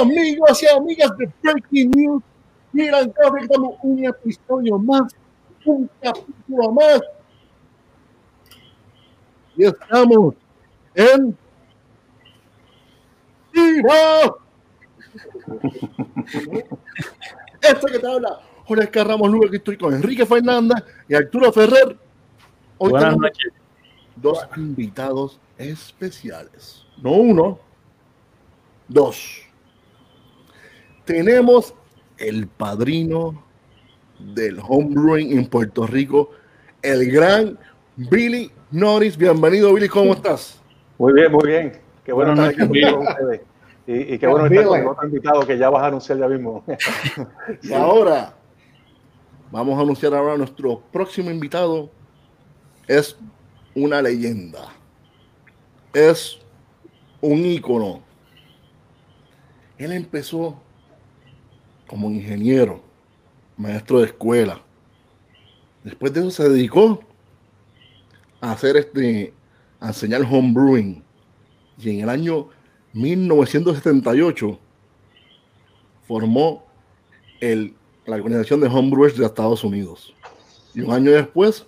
Amigos y amigas de Breaking News. Miran con un episodio más, un capítulo más. Y estamos en ¡Viva! Esto que te habla Jorge Carramos Lugo, que estoy con Enrique Fernández y Arturo Ferrer. Hoy Buenas tenemos noches. dos invitados especiales. No uno, dos. Tenemos el padrino del homebrewing en Puerto Rico, el gran Billy Norris. Bienvenido, Billy, ¿cómo estás? Muy bien, muy bien. Qué bueno estar aquí con ustedes. Y, y qué bueno estar con otro invitado que ya vas a anunciar ya mismo. Y ahora vamos a anunciar ahora nuestro próximo invitado. Es una leyenda. Es un ícono. Él empezó como ingeniero, maestro de escuela. Después de eso se dedicó a hacer este, a enseñar homebrewing. Y en el año 1978 formó el, la organización de homebrewers de Estados Unidos. Y un año después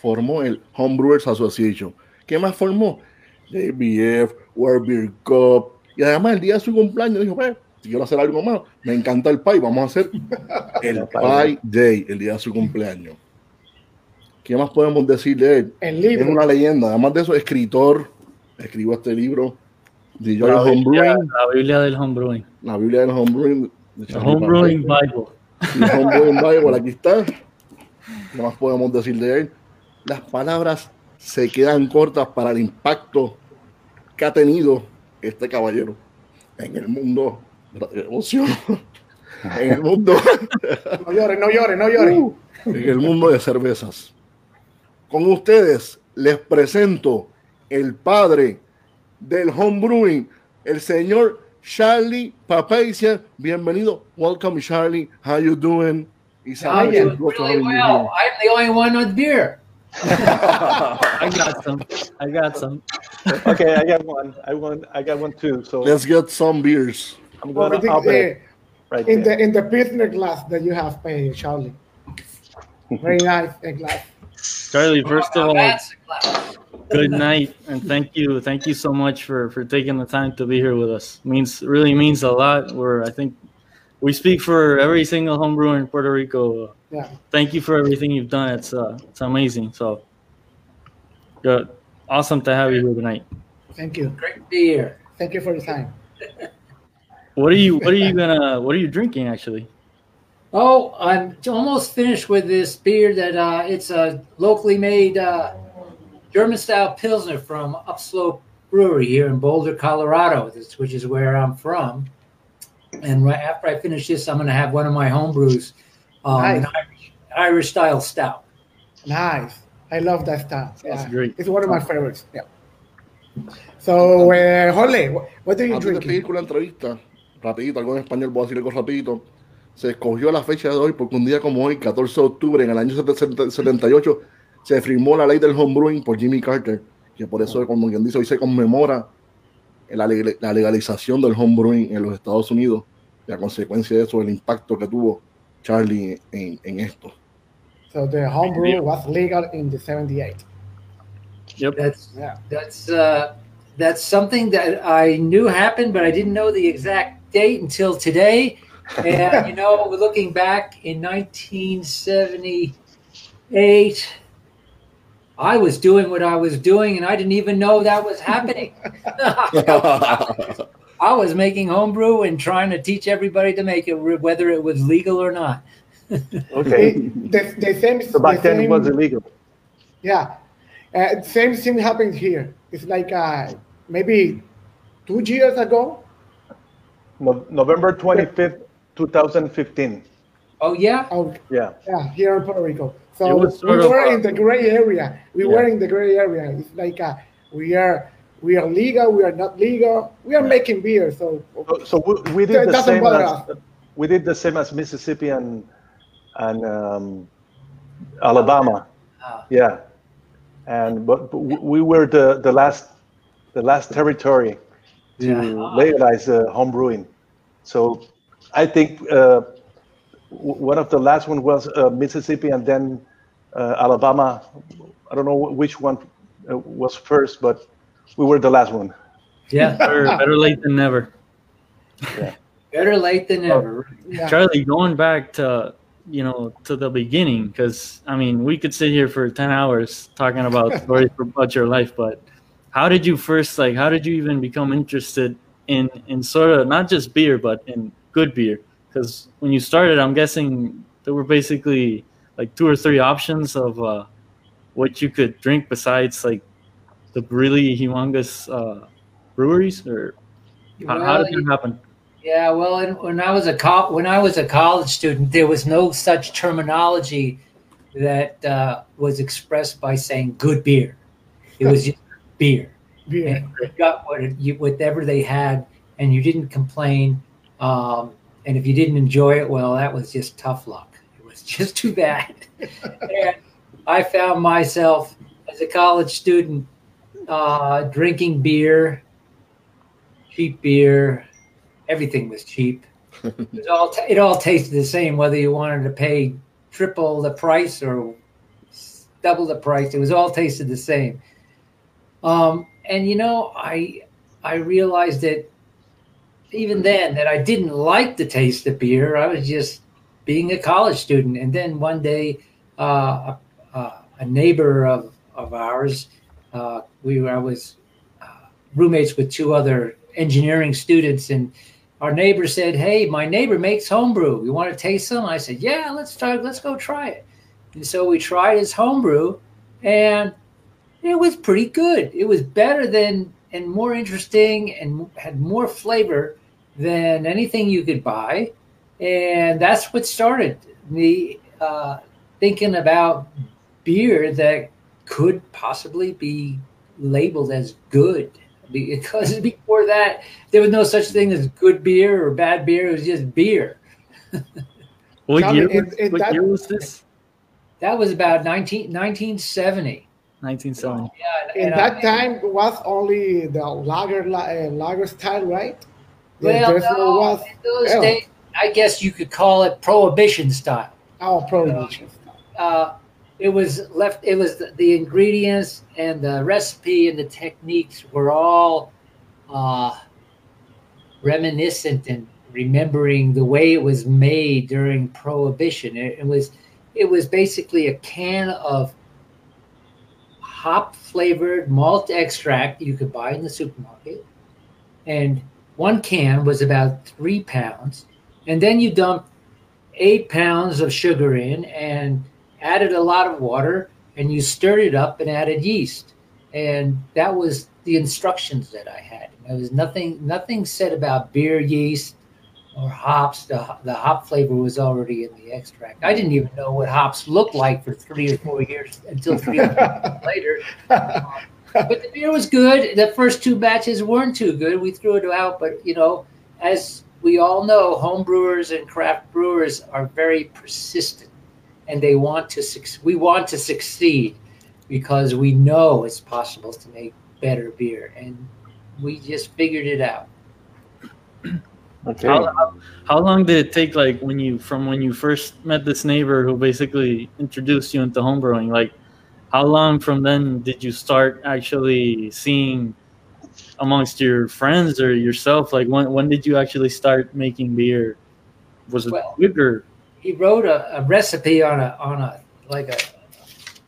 formó el Homebrewers Association. ¿Qué más formó? JBF, World Beer Cup. Y además el día de su cumpleaños dijo, quiero hacer algo más, me encanta el pie, vamos a hacer el Pie Day, el día de su cumpleaños. ¿Qué más podemos decir de él? El Es libro. una leyenda. Además de eso, escritor, escribió este libro, The Joy La Biblia, Homebrewing, la Biblia del homebrewing. la Biblia del Homebrewing. de Homebrewing. Bible. Homebrewing Bible, aquí está. ¿Qué más podemos decir de él? Las palabras se quedan cortas para el impacto que ha tenido este caballero en el mundo devoción, en el mundo, No llores, no llores, no llores. uh, en el mundo de cervezas. Con ustedes les presento el padre del homebrewing, el señor Charlie Papacia. Bienvenido. Welcome, Charlie. How you doing? I'm doing really well. I'm the only one with beer. I got some. I got some. okay, I got one. I want. I got one too. So. Let's get some beers. I'm Well, gonna we think, open uh, right in there. the in the Pilsner glass that you have, uh, Charlie. Very nice uh, glass. Charlie, first of all, that's a class. good night and thank you. Thank you so much for for taking the time to be here with us. Means really means a lot. We're I think we speak for every single homebrewer in Puerto Rico. Yeah. Thank you for everything you've done. It's uh it's amazing. So good. Awesome to have you here tonight. Thank you. Great beer. Thank you for the time. What are you what are you gonna what are you drinking actually? Oh, I'm almost finished with this beer that uh, it's a locally made uh, German style Pilsner from Upslope Brewery here in Boulder, Colorado, which is where I'm from. And right after I finish this, I'm going to have one of my home brews, um, an Irish, Irish style stout. Nice. I love that stuff. That's Yeah. great. It's one of my favorites. Yeah. So, uh, Jorge, what, what are you Antes de drinking? pedir con la entrevista, rapidito, algo en español, voy a decir algo rapidito. Se escogió la fecha de hoy porque un día como hoy, 14 de octubre, en el año 78, se firmó la ley del homebrewing por Jimmy Carter, que por eso, como quien dice, hoy se conmemora la, la legalización del homebrewing en los Estados Unidos y a consecuencia de eso, el impacto que tuvo Charlie en, en esto. So the homebrew was legal in the 78. Yep. That's Yeah. That's uh, that's something that I knew happened, but I didn't know the exact date until today. And you know, looking back in 1978, I was doing what I was doing, and I didn't even know that was happening. I was making homebrew and trying to teach everybody to make it, whether it was legal or not. Okay. The, the same, So back the then it was illegal. Yeah. Uh, same thing happened here. It's like uh, maybe two years ago. No, November 25th, 2015. Oh yeah, Oh, Yeah. yeah, here in Puerto Rico. So we sort of, were in the gray area. We Yeah. were in the gray area. It's like uh, we are we are legal. We are not legal. We are making beer. So So, so we, we It did the doesn't same bother as us. we did the same as Mississippi and and um, Alabama. Ah. Yeah. And but, but we were the, the last the last territory to Yeah. legalize uh, home brewing. So I think uh, w- one of the last one was uh, Mississippi and then uh, Alabama. I don't know which one uh, was first, but we were the last one. Yeah, better, better late than never. better late than never. Yeah. Charlie, going back to you know to the beginning, because I mean we could sit here for ten hours talking about stories about your life, but how did you first like? How did you even become interested in in sort of not just beer, but in good beer? Because when you started, I'm guessing there were basically like two or three options of uh, what you could drink besides like the really humongous uh, breweries, or how, how did Well, that happen? Yeah, well, and when I was a co- when I was a college student, there was no such terminology that uh, was expressed by saying "good beer." It was just beer. Beer. And you got what you, whatever they had, and you didn't complain. Um, and if you didn't enjoy it, well, that was just tough luck. It was just too bad. and I found myself as a college student uh, drinking beer, cheap beer. Everything was cheap. it, was all t- it all tasted the same, whether you wanted to pay triple the price or double the price. It was all tasted the same. Um, and you know, I I realized that even then that I didn't like the taste of beer. I was just being a college student. And then one day, uh, a, a neighbor of of ours, uh, we were I was uh, roommates with two other engineering students, and our neighbor said, "Hey, my neighbor makes homebrew. You want to taste some?" I said, "Yeah, let's try. Let's go try it." And so we tried his homebrew, and it was pretty good. It was better than and more interesting and had more flavor than anything you could buy. And that's what started me uh, thinking about beer that could possibly be labeled as good. Because before that, there was no such thing as good beer or bad beer. It was just beer. What year? in- was- in what that- year was this? That was about 19, 1970. 1970. Yeah, In and that I- time was only the lager la- uh, lager style, right? Well, There's no, was in those ale. days, I guess you could call it prohibition style. our prohibition style. Uh, it was left. It was the, the ingredients and the recipe and the techniques were all uh, reminiscent and remembering the way it was made during prohibition. It, it was it was basically a can of hop flavored malt extract you could buy in the supermarket, and one can was about three pounds, and then you dump eight pounds of sugar in and added a lot of water and you stirred it up and added yeast. And that was the instructions that i had. There was nothing nothing said about beer yeast or hops the, the hop flavor was already in the extract i didn't even know what hops looked like for three or four years until three years later um, but the beer was good. The first two batches weren't too good. We threw it out, but you know, as we all know, home brewers and craft brewers are very persistent, and they want to. Suc- we want to succeed because we know it's possible to make better beer, and we just figured it out. Okay. How, how, how long did it take, like, when you from when you first met this neighbor who basically introduced you into homebrewing? Like, how long from then did you start actually seeing amongst your friends or yourself? Like, when when did you actually start making beer? Was it Well- quick or He wrote a, a recipe on a on a like a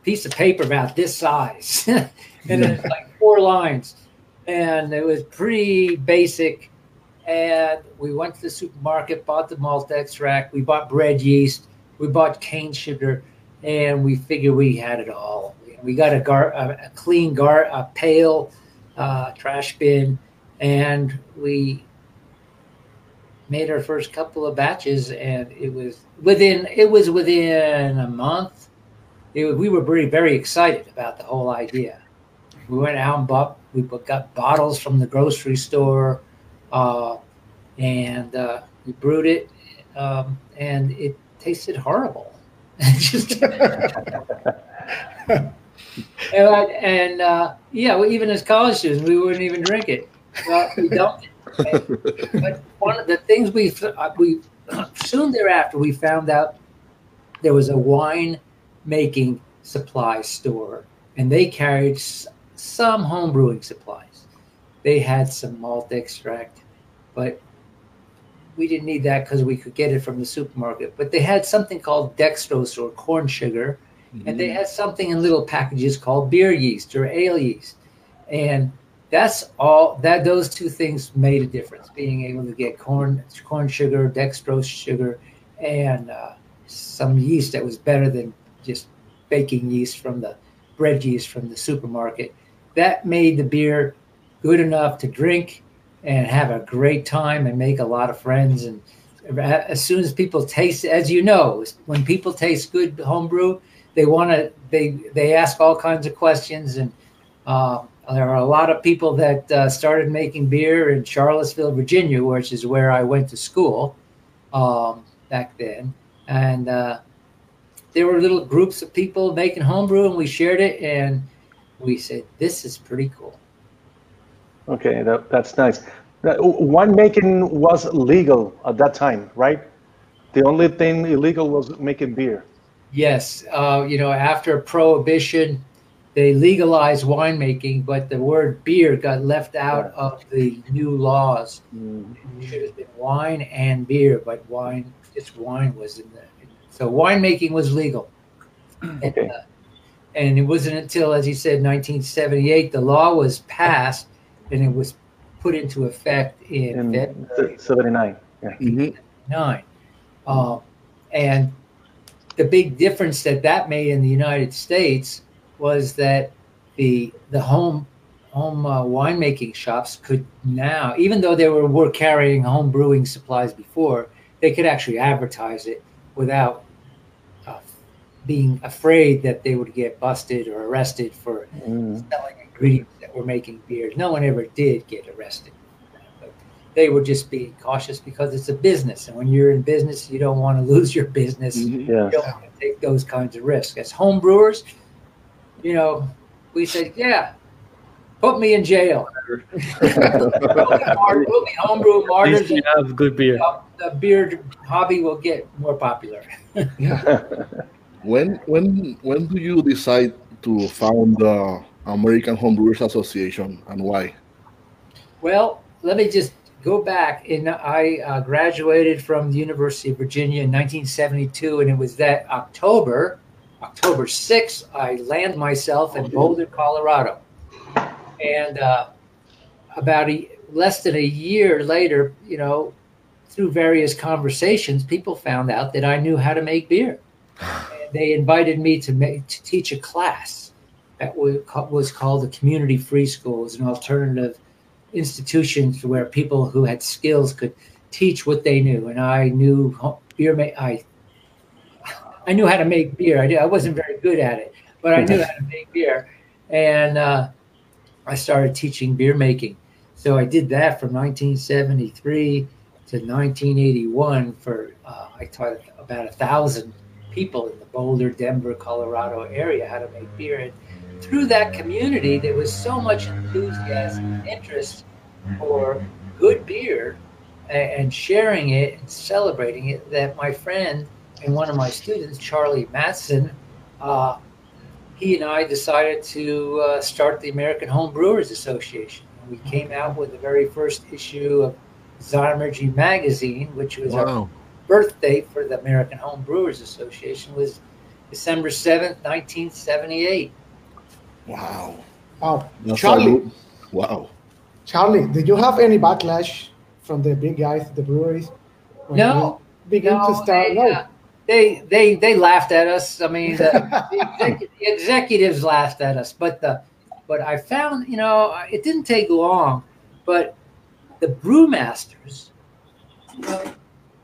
piece of paper about this size, and it's like four lines, and it was pretty basic. And we went to the supermarket, bought the malt extract, we bought bread yeast, we bought cane sugar, and we figured we had it all. We got a gar, a, clean gar, a pail, uh, trash bin, and we made our first couple of batches, and it was within it was within a month. We were very very excited about the whole idea. We went out and bought we got bottles from the grocery store, uh, and uh, we brewed it, um, and it tasted horrible. Just and, I- and uh, yeah, well, even as college students, we wouldn't even drink it. Well, we dumped it. but one of the things we uh, we soon thereafter we found out there was a wine making supply store, and they carried some home brewing supplies. They had some malt extract, but we didn't need that because we could get it from the supermarket. But they had something called dextrose or corn sugar, and they had something in little packages called beer yeast or ale yeast, and that's all that those two things made a difference. Being able to get corn corn sugar, dextrose sugar, and uh, some yeast that was better than just baking yeast from the bread yeast from the supermarket. That made the beer good enough to drink and have a great time and make a lot of friends. And as soon as people taste, as you know, when people taste good homebrew, they want to they they ask all kinds of questions and. Uh, there are a lot of people that uh, started making beer in Charlottesville, Virginia, which is where I went to school um, back then. And uh, there were little groups of people making homebrew, and we shared it. And we said, "This is pretty cool." Okay, that, that's nice. Winemaking was legal at that time, right? The only thing illegal was making beer. Yes, uh, you know, after Prohibition, they legalized winemaking, but the word beer got left out of the new laws. It should have been wine and beer, but wine, just wine was in the. So winemaking was legal. And, Okay. uh, and it wasn't until, as you said, 1978, the law was passed and it was put into effect in, In February '79. Yeah. Mhm. nine. Um, and the big difference that that made in the United States was that the the home home uh, winemaking shops could now, even though they were, were carrying home brewing supplies before, they could actually advertise it without uh, being afraid that they would get busted or arrested for Mm. selling ingredients that were making beer. No one ever did get arrested. But they were just being cautious because it's a business. And when you're in business, you don't want to lose your business. Mhm. Yeah. You don't want to take those kinds of risks. As home brewers, you know, we said, yeah, put me in jail. we'll, be mar- we'll be homebrew martyrs least you have good beer. the beer hobby will get more popular. When when when do you decide to found the American Homebrewers Association and why? Well, let me just go back. And I uh, graduated from the University of Virginia in 1972, and it was that October, October 6th, I land myself in Boulder, Colorado. And uh, about a, less than a year later, you know, through various conversations, people found out that I knew how to make beer. And they invited me to make to teach a class that was, was called the Community Free School. It was an alternative institutions where people who had skills could teach what they knew. And I knew beer. Ma- I I knew how to make beer. I did, I wasn't very good at it, but I knew how to make beer. And uh, I started teaching beer making. So I did that from 1973 to 1981 for uh, I taught about a thousand people in the Boulder, Denver, Colorado area how to make beer. And through that community, there was so much enthusiasm and interest for good beer and sharing it and celebrating it that my friend and one of my students, Charlie Matzen, uh, he and I decided to uh, start the American Home Brewers Association. We came out with the very first issue of Zymurgy magazine, which was our Wow. birth date for the American Home Brewers Association was December 7th, 1978. Wow. Wow. That's Charlie, a- Wow. Charlie, did you have any backlash from the big guys, the breweries? when No. you Begin to start. they, No. uh, they, they, they laughed at us. I mean, the, the, execu- the executives laughed at us, but the, but I found, you know, it didn't take long, but the brewmasters, you know,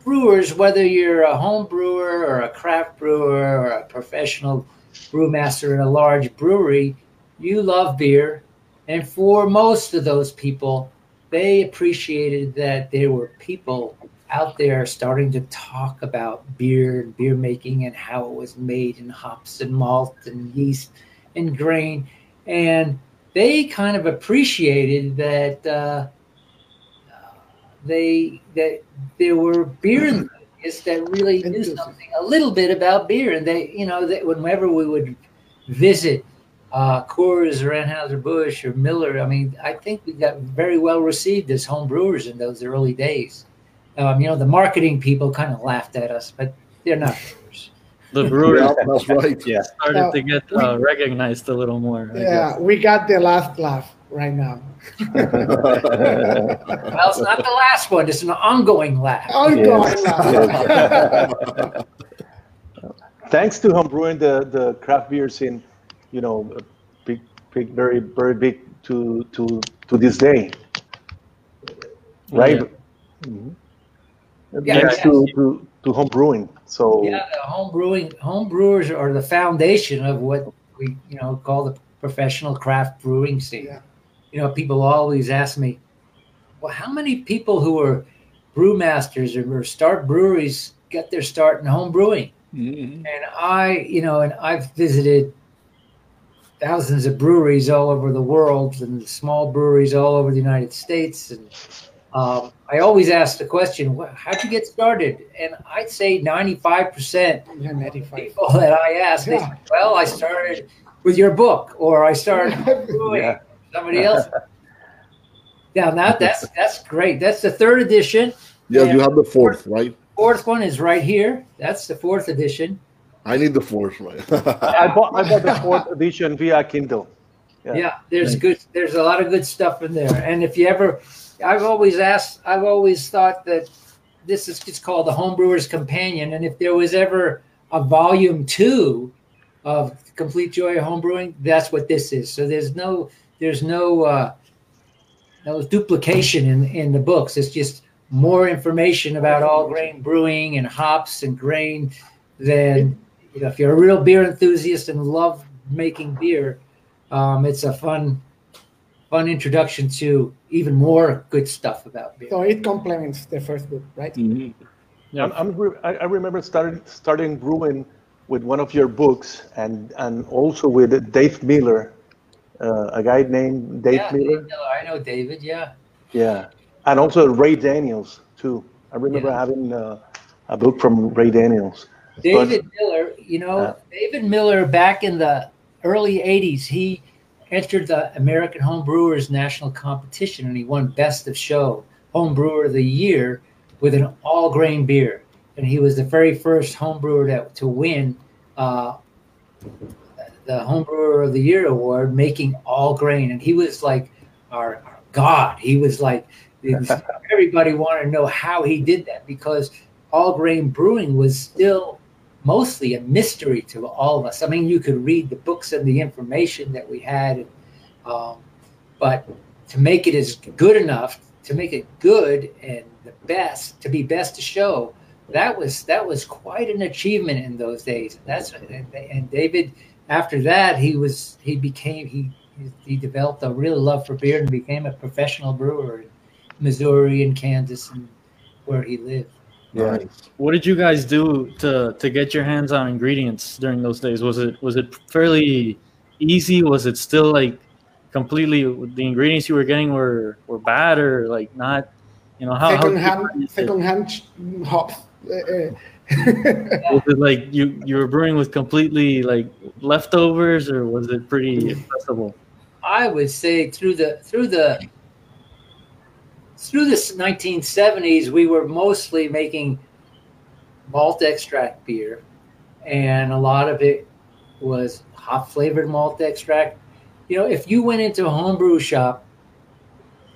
brewers, whether you're a home brewer or a craft brewer or a professional brewmaster in a large brewery, you love beer. And for most of those people, they appreciated that there were people out there starting to talk about beer and beer making and how it was made in hops and malt and yeast and grain. And they kind of appreciated that uh, they that there were beer enthusiasts that really knew something a little bit about beer, and they you know that whenever we would visit uh, Coors or Anheuser Busch or Miller, I mean, I think we got very well received as home brewers in those early days. Um, you know, the marketing people kind of laughed at us, but they're not brewers. The brewers Yeah, that's right. Yeah. started Uh, to get uh, recognized a little more. Yeah, we got the last laugh right now. Well, it's not the last one; it's an ongoing laugh. Yeah. God, laugh. Thanks to homebrewing, the the craft beer scene, you know, big, big, very, very big to to to this day, right? Yeah, Thanks yeah. to to to homebrewing. So Yeah, home brewing home brewers are the foundation of what we you know call the professional craft brewing scene. Yeah. You know, people always ask me, "Well, how many people who are brewmasters or, or start breweries get their start in home brewing?" Mhm. And I, you know, and I've visited thousands of breweries all over the world and small breweries all over the United States. And um, I always ask the question, how'd you get started? And I'd say 95% Yeah, 95. people that I ask, they say, well, I started with your book or I started brewing Yeah. somebody else. Yeah, now that's that's great. That's the third edition. Yes, you have the fourth, right? Fourth one is right here. That's the fourth edition. I need the fourth, one. I bought I bought the fourth edition via Kindle. Yeah, Yeah. there's good. There's a lot of good stuff in there. And if you ever, I've always asked. I've always thought that this is just called the Homebrewer's Companion. And if there was ever a volume two of Complete Joy of Homebrewing, that's what this is. So there's no there's no uh, no duplication in in the books. It's just more information about all grain brewing and hops and grain than you know if you're a real beer enthusiast and love making beer um, it's a fun fun introduction to even more good stuff about beer So it complements the first book, right? Mhm. Yeah. I'm, I'm re- I, I remember starting starting brewing with one of your books and and also with Dave Miller, uh, a guy named Dave yeah, Miller. Dave Miller, i know david yeah Yeah, and also Ray Daniels too. I remember Yeah. having uh, a book from Ray Daniels. David miller you know Yeah. david miller back in the early 80s he entered the american home brewers national competition and he won best of show home brewer of the year with an all grain beer. And he was the very first home brewer to, to win uh, the home brewer of the year award making all grain and he was like our, our god. He was like was- everybody wanted to know how he did that because all grain brewing was still mostly a mystery to all of us. I mean you could read the books and the information that we had um, but to make it as good enough to make it good and the best to be best to show that was that was quite an achievement in those days. That's and, and david after that he was he became he he developed a real love for beer and became a professional brewer in missouri and kansas and where he lived Yeah. Nice. What did you guys do to to get your hands on ingredients during those days? Was it was it fairly easy? Was it still like completely the ingredients you were getting were were bad or like not? You know how how second hand, second hand hops. Uh, uh, it like you you were brewing with completely like leftovers or was it pretty accessible? I would say through the through the through the 1970s, we were mostly making malt extract beer, and a lot of it was hop flavored malt extract. You know, if you went into a homebrew shop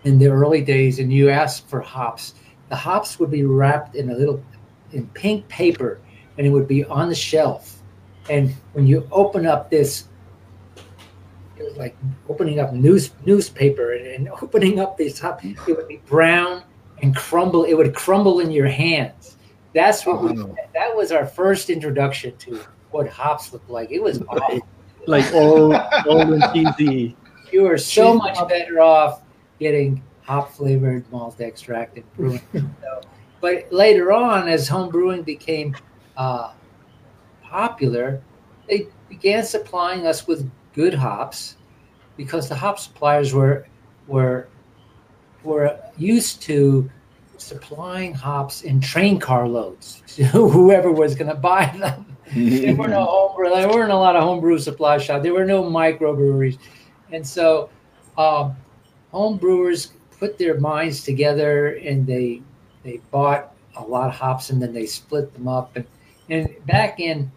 in the early days and you asked for hops, the hops would be wrapped in a little in pink paper, and it would be on the shelf. And when you open up this like opening up news newspaper and, and opening up these top it would be brown and crumble it would crumble in your hands. That's what we that was our first introduction to what hops looked like. It was awful. Like old old and cheesy. you were so much better off getting hop flavored malt extract and brewing. So, but later on as home brewing became uh, popular they began supplying us with good hops because the hop suppliers were were were used to supplying hops in train car loads to whoever was going to buy them. there were no homebrew. There weren't a lot of homebrew supply shops. There were no microbreweries, and so um, home brewers put their minds together and they they bought a lot of hops and then they split them up. And, and back in,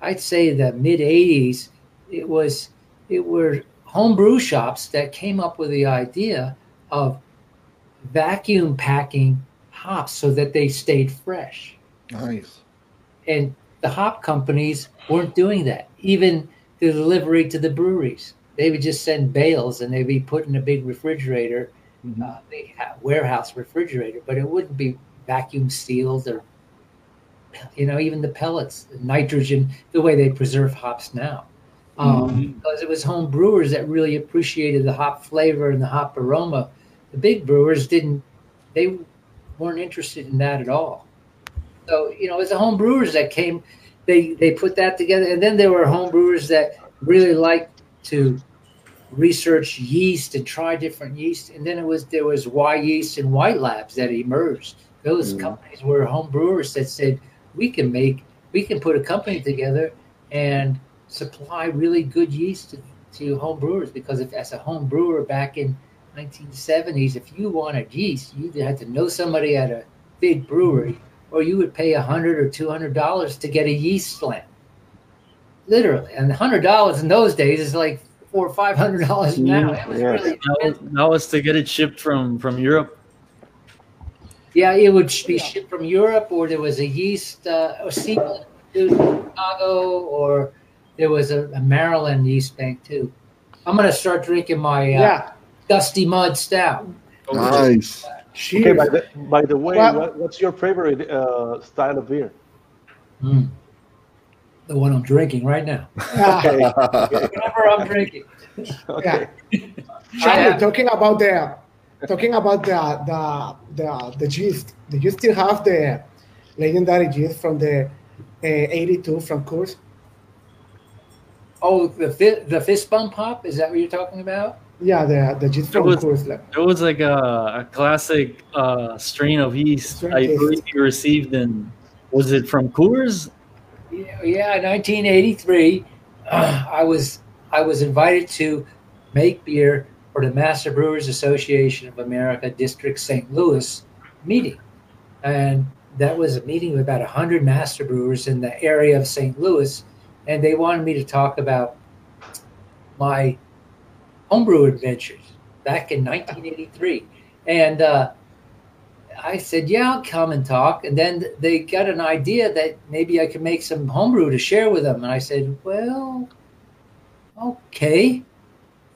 I'd say the mid '80s, it was it were homebrew shops that came up with the idea of vacuum packing hops so that they stayed fresh. Nice. And the hop companies weren't doing that. Even the delivery to the breweries, they would just send bales and they'd be put in a big refrigerator, Mhm. uh, have warehouse refrigerator, but it wouldn't be vacuum sealed or, you know, even the pellets, the nitrogen, the way they preserve hops now. Um, Because it was home brewers that really appreciated the hop flavor and the hop aroma. The big brewers didn't, they weren't interested in that at all. So, you know, it was the home brewers that came, they, they put that together. And then there were home brewers that really liked to research yeast and try different yeast. And then it was, there was Wyeast and White Labs that emerged. Those Mm. companies were home brewers that said, we can make, we can put a company together and supply really good yeast to, to home brewers because if as a home brewer back in 1970s if you wanted yeast you had to know somebody at a big brewery or you would pay a hundred or two hundred dollars to get a yeast plant literally. And hundred dollars in those days is like four or five hundred dollars now it was Yes. really That was, to get it shipped from from Europe. Yeah, it would be shipped from Europe, or there was a yeast uh, or seafood to Chicago, or there was a, a Maryland East bank too. I'm gonna start drinking my uh, Yeah. Dusty Mud Stout. Nice. Okay, Cheers. by the, by the way, Well- what, what's your favorite uh, style of beer? Mm. The one I'm drinking right now. Ah, Whenever I'm drinking. Okay. Charlie, have- talking about the talking about the the the the gist. Do you still have the legendary gist from the uh, '82 from Coors? Oh, the fi- the fist bump hop. Is that what you're talking about? Yeah, the the gist from was- Coors. Like, It was like a, a classic uh, strain of yeast. Strain I yeast. believe you received in. Was it from Coors? Yeah, yeah, 1983, uh, I was I was invited to make beer for the Master Brewers Association of America District St. Louis meeting, and that was a meeting with about 100 master brewers in the area of St. Louis, and they wanted me to talk about my homebrew adventures back in 1983, and. Uh, I said, "Yeah, I'll come and talk." And then they got an idea that maybe I could make some homebrew to share with them. And I said, "Well, okay."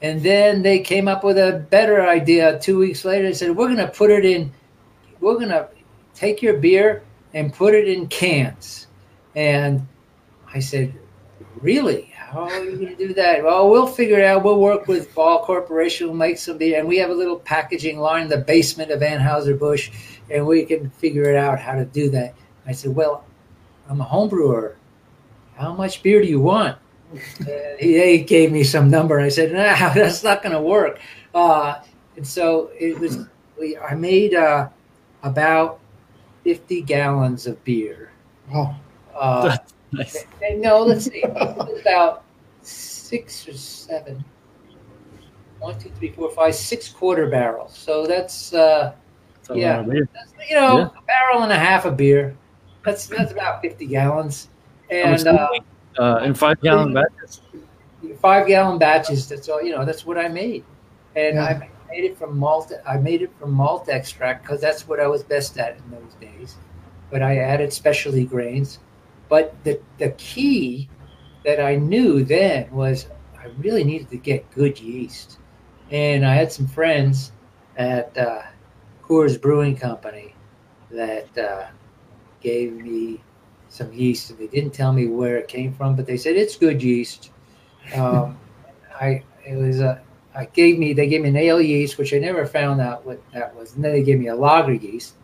And then they came up with a better idea. Two weeks later, they said, "We're going to put it in. We're going to take your beer and put it in cans." And I said, "Really? How are you going to do that?" Well, we'll figure it out. We'll work with Ball Corporation. We'll make some beer, and we have a little packaging line in the basement of Anheuser Busch and we can figure it out how to do that. I said, Well, I'm a home brewer. How much beer do you want? he, he gave me some number. I said, Nah, that's not going to work. Uh, and so it was, we, I made uh, about 50 gallons of beer. oh, Uh, Nice. no, let's see. About six or seven. One, two, three, four, five, six quarter barrels. So that's uh, That's Yeah. lot of beer. that's, you know, Yeah. a barrel and a half of beer. That's that's about fifty gallons, and uh, Uh, in five gallon batches. five gallon batches. That's all. You know, that's what I made, and Yeah. I made it from malt. I made it from malt extract because that's what I was best at in those days. But I added specialty grains. But the the key that I knew then was I really needed to get good yeast, and I had some friends at uh, Coors Brewing Company that uh, gave me some yeast, and they didn't tell me where it came from, but they said it's good yeast. Um, I it was a I gave me they gave me an ale yeast, which I never found out what that was, and then they gave me a lager yeast,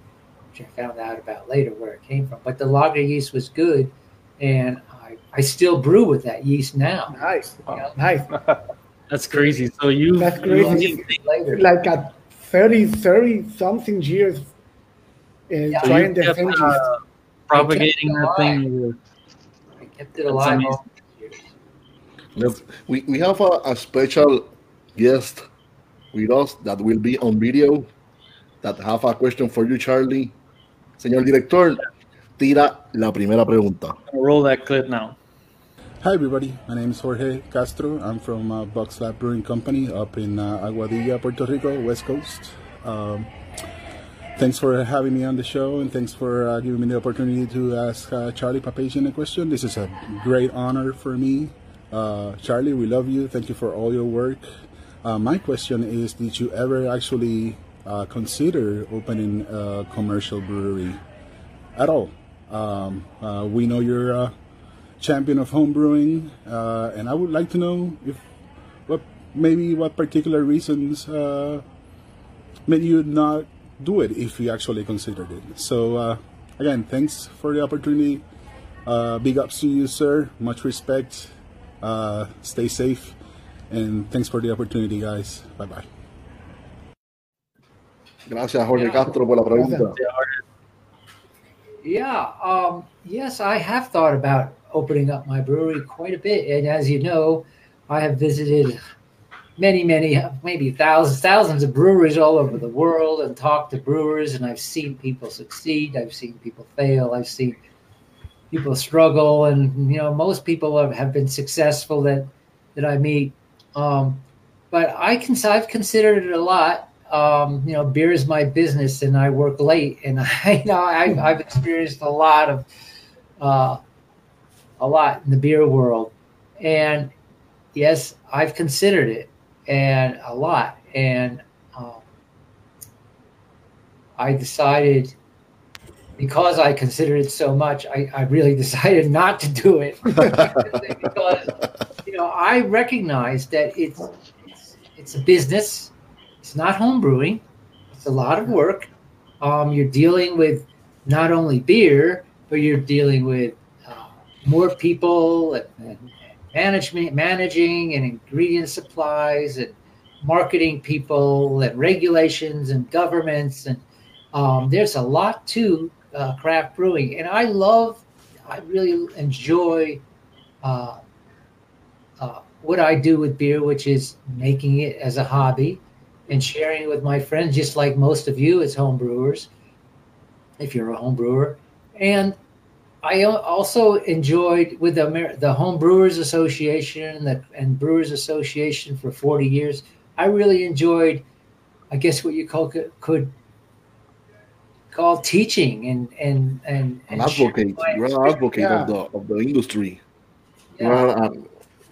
which I found out about later where it came from. But the lager yeast was good, and I I still brew with that yeast now. nice, You know, nice. That's crazy. So you, That's crazy. only- Like at 30, 30 something years uh, So trying you the kept, same gist. uh, propagating that thing. I kept it alive. all years. Yes, we, we have a, a special guest with us that will be on video that have a question for you, Charlie. Señor director, tira la primera pregunta. Roll that clip now. Hi, everybody. My name is Jorge Castro. I'm from uh, Bucks Lab Brewing Company up in uh, Aguadilla, Puerto Rico, West Coast. Um, thanks for having me on the show, and thanks for uh, giving me the opportunity to ask uh, Charlie Papazian a question. This is a great honor for me. Uh, Charlie, we love you. Thank you for all your work. Uh, my question is Did you ever actually uh, consider opening a commercial brewery at all? Um, uh, we know you're a champion of home brewing, uh, and I would like to know if what maybe what particular reasons uh, made you not do it if you actually considered it. So uh, again, thanks for the opportunity. Uh, big ups to you, sir. Much respect. Stay safe, and thanks for the opportunity, guys. Bye bye. Gracias, Jorge Castro, por la pregunta. Yeah, um, yes, I have thought about opening up my brewery quite a bit. And as you know, I have visited many, many, maybe thousands, thousands of breweries all over the world and talked to brewers. And I've seen people succeed. I've seen people fail. I've seen people struggle. And, you know, most people have, have been successful that, that I meet. Um, but I can, I've considered it a lot um, you know, beer is my business, and I work late, and I, you know, I've, I've experienced a lot of, uh, a lot in the beer world, and yes, I've considered it, and a lot, and um, I decided because I considered it so much, I, I really decided not to do it. Because you know I recognize that it's it's, it's a business it's not home brewing. It's a lot of work. Um, you're dealing with not only beer, but you're dealing with uh, more people and, and management, managing and ingredient supplies and marketing people and regulations and governments and um, there's a lot to uh, craft brewing. And I love, I really enjoy uh, uh, what I do with beer, which is making it as a hobby and sharing it with my friends, just like most of you as home brewers, if you're a home brewer. And I also enjoyed with the, Amer- the Home Brewers Association and the and Brewers Association for 40 years. I really enjoyed, I guess, what you call could call teaching and and and, An and advocate. sharing my You're an advocate Yeah. of the of the industry. Yeah. You're um, an-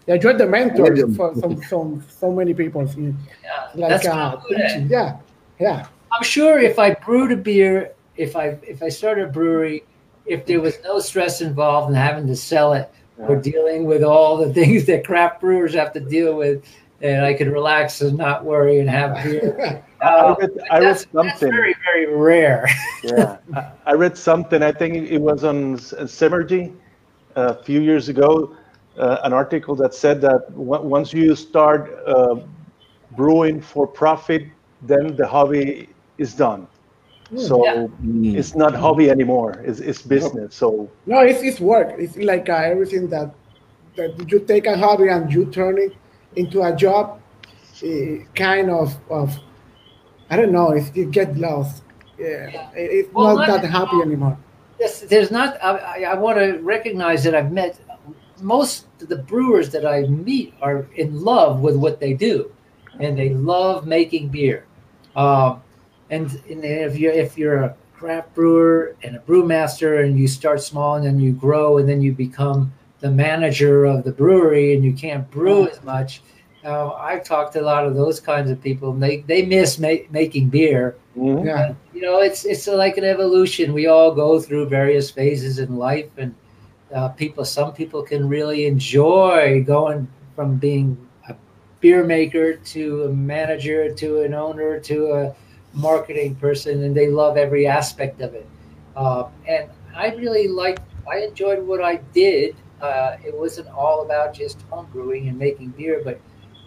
Yeah, you're the mentor for some, some so many people. You- Yeah, Like that's uh, what I'm good yeah, yeah. I'm sure if I brewed a beer, if I if I started a brewery, if there was no stress involved in having to sell it or dealing with all the things that craft brewers have to deal with, and I could relax and not worry and have beer. I Uh, read, I read that's, that's something. very very rare. yeah, I, I read something. I think it was on S- Zymurgy a few years ago. Uh, an article that said that w- once you start uh, brewing for profit, then the hobby is done. So Yeah. Mm. it's not hobby anymore. It's, it's business. So No, it's, it's work. It's like uh, everything that that you take a hobby and you turn it into a job. kind of of I don't know. If you get lost, yeah, Yeah. it's Well, not that happy anymore. Yes, there's not. I, I, I want to recognize that I've met most of the brewers that I meet are in love with what they do, and they love making beer. Um, and, and if you're if you're a craft brewer and a brewmaster, and you start small and then you grow, and then you become the manager of the brewery, and you can't brew as much. Uh, I've talked to a lot of those kinds of people, and they they miss ma- making beer mhm. Yeah, you know it's it's like an evolution we all go through various phases in life and uh, people some people can really enjoy going from being a beer maker to a manager to an owner to a marketing person and they love every aspect of it uh, and i really liked i enjoyed what i did uh, it wasn't all about just home brewing and making beer but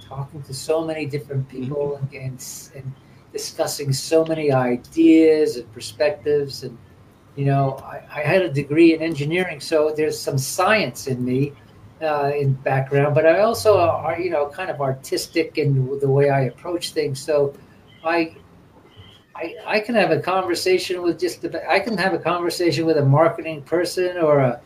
talking to so many different people and, and, and discussing so many ideas and perspectives. And, you know, I, I had a degree in engineering, so there's some science in me uh, in background, but I also are, you know, kind of artistic in the way I approach things. So I, I, I can have a conversation with just, I can have a conversation with a marketing person or a,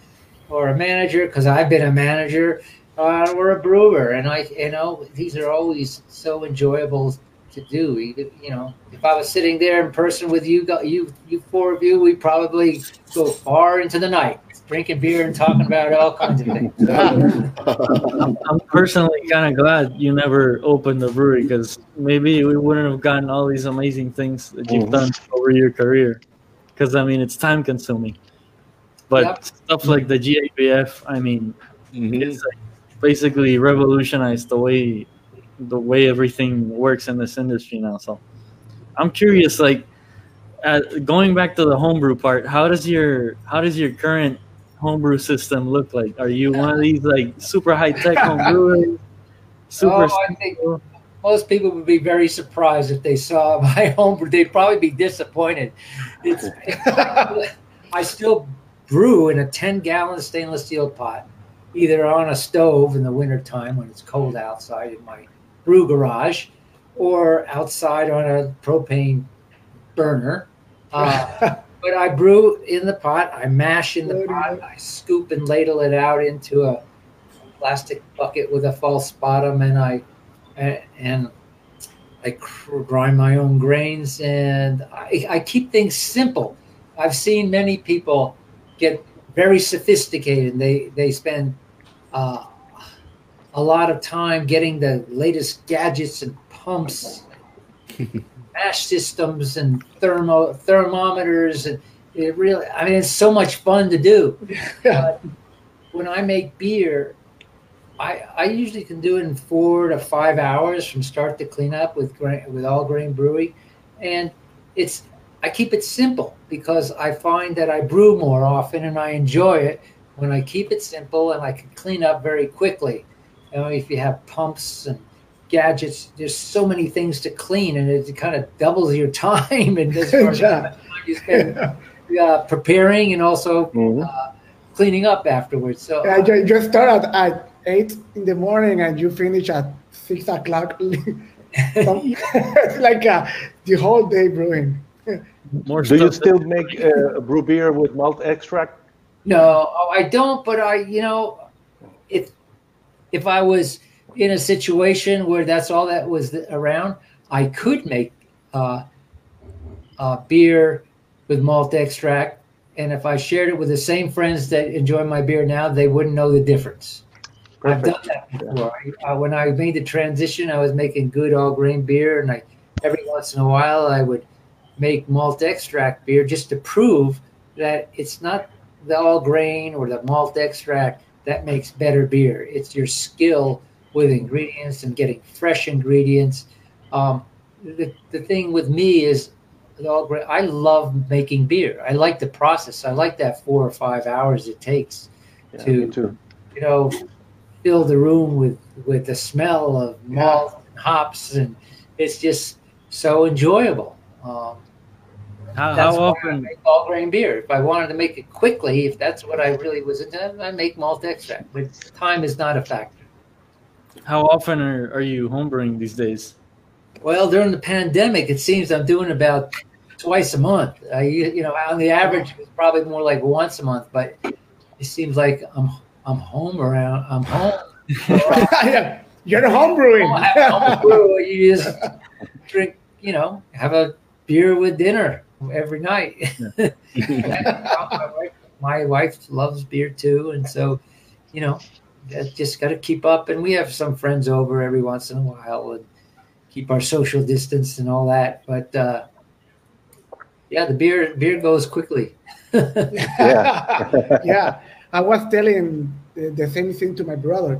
or a manager because I've been a manager uh, or a brewer, and I, you know, these are always so enjoyable to do. You know, if I was sitting there in person with you, you, you four of you, we probably go far into the night, drinking beer and talking about all kinds of things. I'm, I'm personally kind of glad you never opened the brewery because maybe we wouldn't have gotten all these amazing things that you've done over your career. Because I mean, it's time consuming. But yep. stuff like the GABF, I mean, mm-hmm. it's like basically revolutionized the way the way everything works in this industry now. So I'm curious, like uh, going back to the homebrew part, how does your how does your current homebrew system look like? Are you one of these like super high tech homebrewers? Super oh, I think most people would be very surprised if they saw my homebrew. They'd probably be disappointed. It's, I still brew in a 10 gallon stainless steel pot, either on a stove in the wintertime when it's cold outside in my brew garage or outside on a propane burner. Uh, but I brew in the pot, I mash in the pot, I scoop and ladle it out into a plastic bucket with a false bottom, and I and I grind my own grains, and I, I keep things simple. I've seen many people get very sophisticated. They they spend uh, a lot of time getting the latest gadgets and pumps, mash systems, and thermo thermometers, and it really. I mean, it's so much fun to do. Yeah. when I make beer, I I usually can do it in four to five hours from start to clean up with with all grain brewing, and it's I keep it simple because I find that I brew more often and I enjoy it when I keep it simple and I can clean up very quickly. You know, if you have pumps and gadgets, there's so many things to clean, and it kind of doubles your time and as far yeah. you spend uh, preparing and also mm-hmm. uh, cleaning up afterwards. So yeah, you just start at, at eight in the morning and you finish at six o'clock. it's like uh, the whole day brewing. More Do you still make uh, brew beer with malt extract? No, I don't. But I, you know, if if I was in a situation where that's all that was around, I could make uh, uh, beer with malt extract. And if I shared it with the same friends that enjoy my beer now, they wouldn't know the difference. Perfect. I've done that before. I, uh, when I made the transition, I was making good all grain beer, and I every once in a while I would make malt extract beer just to prove that it's not the all grain or the malt extract that makes better beer. It's your skill with ingredients and getting fresh ingredients. Um, the, the thing with me is. I love making beer. I like the process. I like that four or five hours it takes yeah, to, you know, fill the room with with the smell of malt yeah. and hops, and it's just so enjoyable. Um, how, how often? I make all grain beer. If I wanted to make it quickly, if that's what I really was into, I make malt extract. But time is not a factor. How often are, are you homebrewing these days? Well, during the pandemic, it seems I'm doing about twice a month. I, you know, on the average, it's probably more like once a month. But it seems like I'm I'm home around. I'm home. You're home brewing. home brew. You just drink. You know, have a beer with dinner every night. My, wife, my, wife, loves beer too, and so you know, just got to keep up. And we have some friends over every once in a while and keep our social distance and all that. But uh, yeah, the beer beer goes quickly. yeah, yeah. I was telling the, the, same thing to my brother,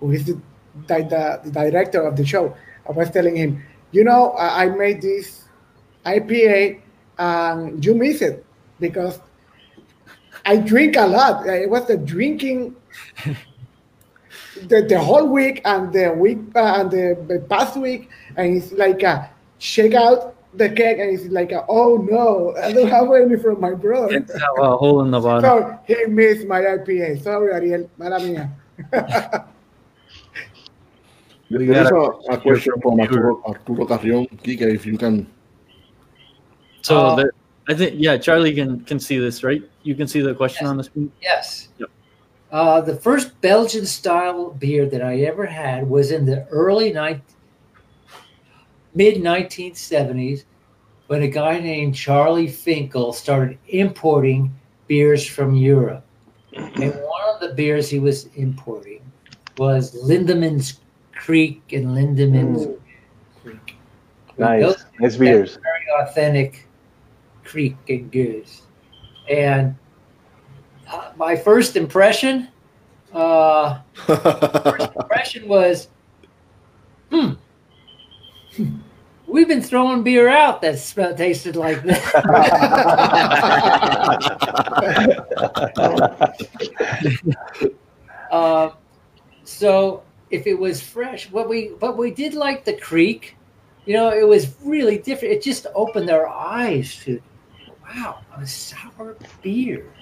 who is the, the, the director of the show. I was telling him, you know, I, I made this IPA and you miss it because I drink a lot. It was the drinking the, the whole week and the week uh, and the, the, past week, and it's like a shake out the keg and it's like, a, oh no, I don't have any from my brother. It's have a hole in the bottom. So he missed my IPA. Sorry, Ariel. Mala mía. There is a, a question from Arturo, Arturo Carrion, Kike, if you can. So Uh, the, I think yeah, Charlie can can see this, right? You can see the question Yes. on the screen. Yes. Yep. Uh, the first Belgian style beer that I ever had was in the early ni- mid 1970s when a guy named Charlie Finkel started importing beers from Europe. And one of the beers he was importing was Lindemans Kriek and Lindemans Kriek. Nice, Those- nice beers. very authentic kriek and gueuze. And uh, my first impression, uh, first impression was, hmm, we've been throwing beer out that smelled, tasted like this. uh, so if it was fresh, what we but we did like the kriek, you know, it was really different. It just opened our eyes to, wow, a sour beer,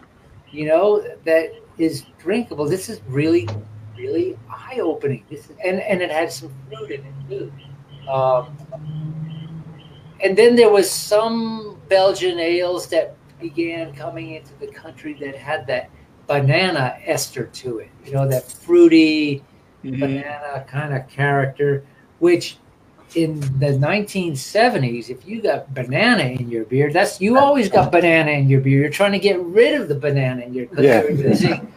you know, that is drinkable. This is really, really eye opening. This is, and and it had some fruit in it too. Um, and then there was some Belgian ales that began coming into the country that had that banana ester to it. You know, that fruity banana kind of character, which in the 1970s, if you got banana in your beer, that's you always got banana in your beer. You're trying to get rid of the banana in your because Yeah. you're using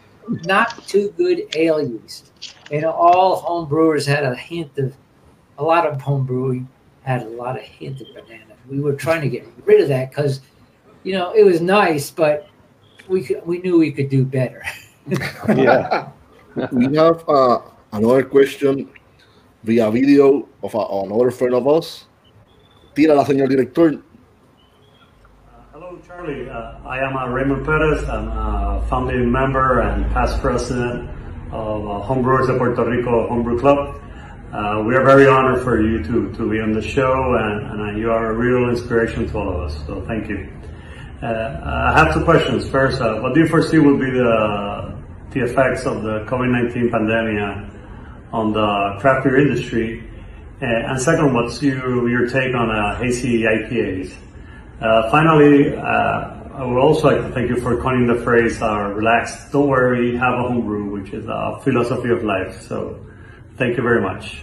not too good ale yeast. And all home brewers had a hint of a lot of home brewing had a lot of hint of banana. We were trying to get rid of that because you know it was nice, but we could we knew we could do better. yeah. we have uh, another question via video of a, another friend of us. Tírala, señor director. Hello, Charlie. Uh, I am uh, Raymond Perez. I'm a founding member and past president of uh, Homebrewers of Puerto Rico Homebrew Club. Uh, we are very honored for you to, to be on the show, and, and uh, you are a real inspiration to all of us. So thank you. Uh, I have two questions. First, uh, what do you foresee will be the the effects of the COVID-19 pandemic on the craft beer industry? And second, what's your, your take on uh, hazy IPAs? Uh, finally, uh, I would also like to thank you for coining the phrase uh, "relax, don't worry, have a homebrew," which is a philosophy of life. So, thank you very much.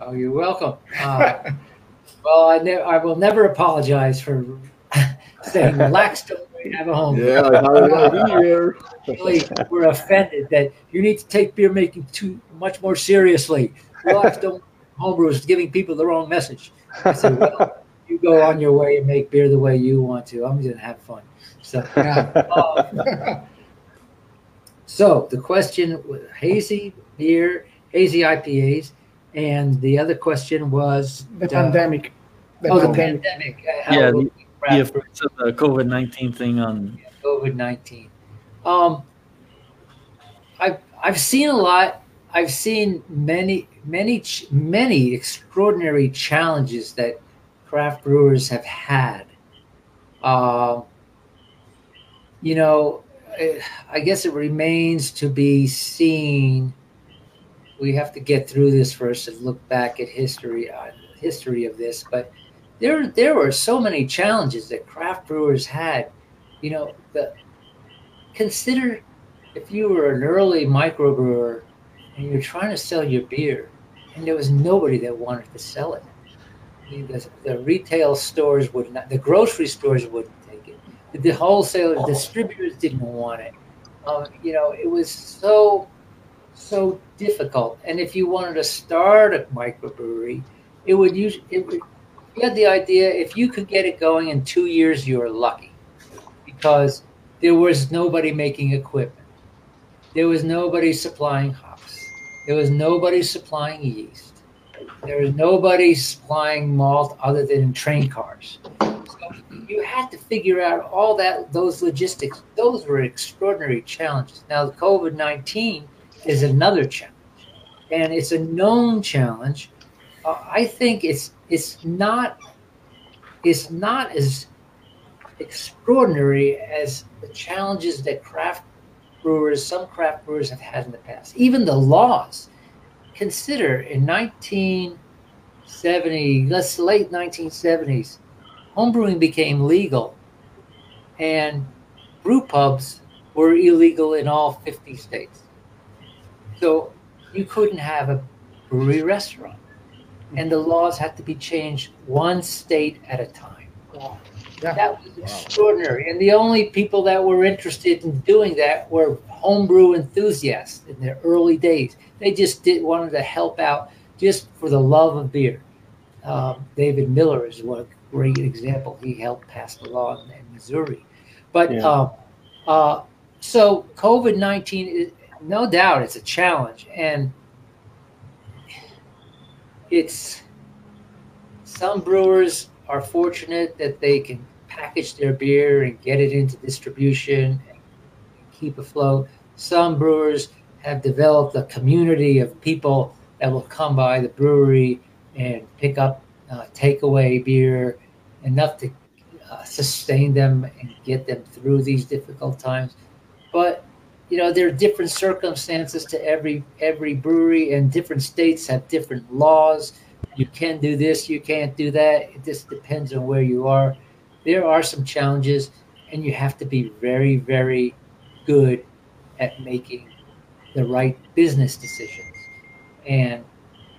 Oh, you're welcome. Uh, well, I, I will never apologize for saying relax, don't worry, have a home. Yeah, I have it right here. Really, we're offended that you need to take beer making too much more seriously. Relax, don't homebrew is giving people the wrong message. I said, well, you go on your way and make beer the way you want to. I'm going to have fun. So, uh, so the question was hazy beer, hazy IPAs, and the other question was The uh, pandemic. The oh, the pandemic. pandemic. uh, how Yeah, will the- The effects of the COVID nineteen thing on COVID nineteen. Um, I've I've seen a lot. I've seen many many many extraordinary challenges that craft brewers have had. Um, you know, eh, I guess it remains to be seen. We have to get through this first and look back at history, uh, history of this. But there, there were so many challenges that craft brewers had. You know, the consider if you were an early microbrewer and you're trying to sell your beer, and there was nobody that wanted to sell it. The, the retail stores would not, the grocery stores wouldn't take it. The, the wholesalers, distributors didn't want it. Um, you know, it was so, so difficult. And if you wanted to start a microbrewery, it would use it. Would, you had the idea if you could get it going in two years, you were lucky, because there was nobody making equipment. There was nobody supplying hops. There was nobody supplying yeast. There was nobody supplying malt other than in train cars. So you had to figure out all that those logistics. Those were extraordinary challenges. Now COVID nineteen is another challenge, and it's a known challenge. I think it's it's not it's not as extraordinary as the challenges that craft brewers, some craft brewers have had in the past. Even the laws. Consider in 1970, let's late 1970s, homebrewing became legal, and brew pubs were illegal in all 50 states. So you couldn't have a brewery restaurant, and the laws had to be changed one state at a time. Yeah. That was extraordinary. And the only people that were interested in doing that were homebrew enthusiasts in their early days. They just did wanted to help out just for the love of beer. Um, David Miller is one great example. He helped pass the law in, in Missouri. But Yeah. um, uh, so COVID nineteen, is no doubt, it's a challenge, and it's some brewers are fortunate that they can package their beer and get it into distribution and keep afloat. Some brewers have developed a community of people that will come by the brewery and pick up uh, takeaway beer enough to uh, sustain them and get them through these difficult times. But you know there are different circumstances to every every brewery, and different states have different laws. You can do this, you can't do that. It just depends on where you are. There are some challenges, and you have to be very, very good at making the right business decisions. And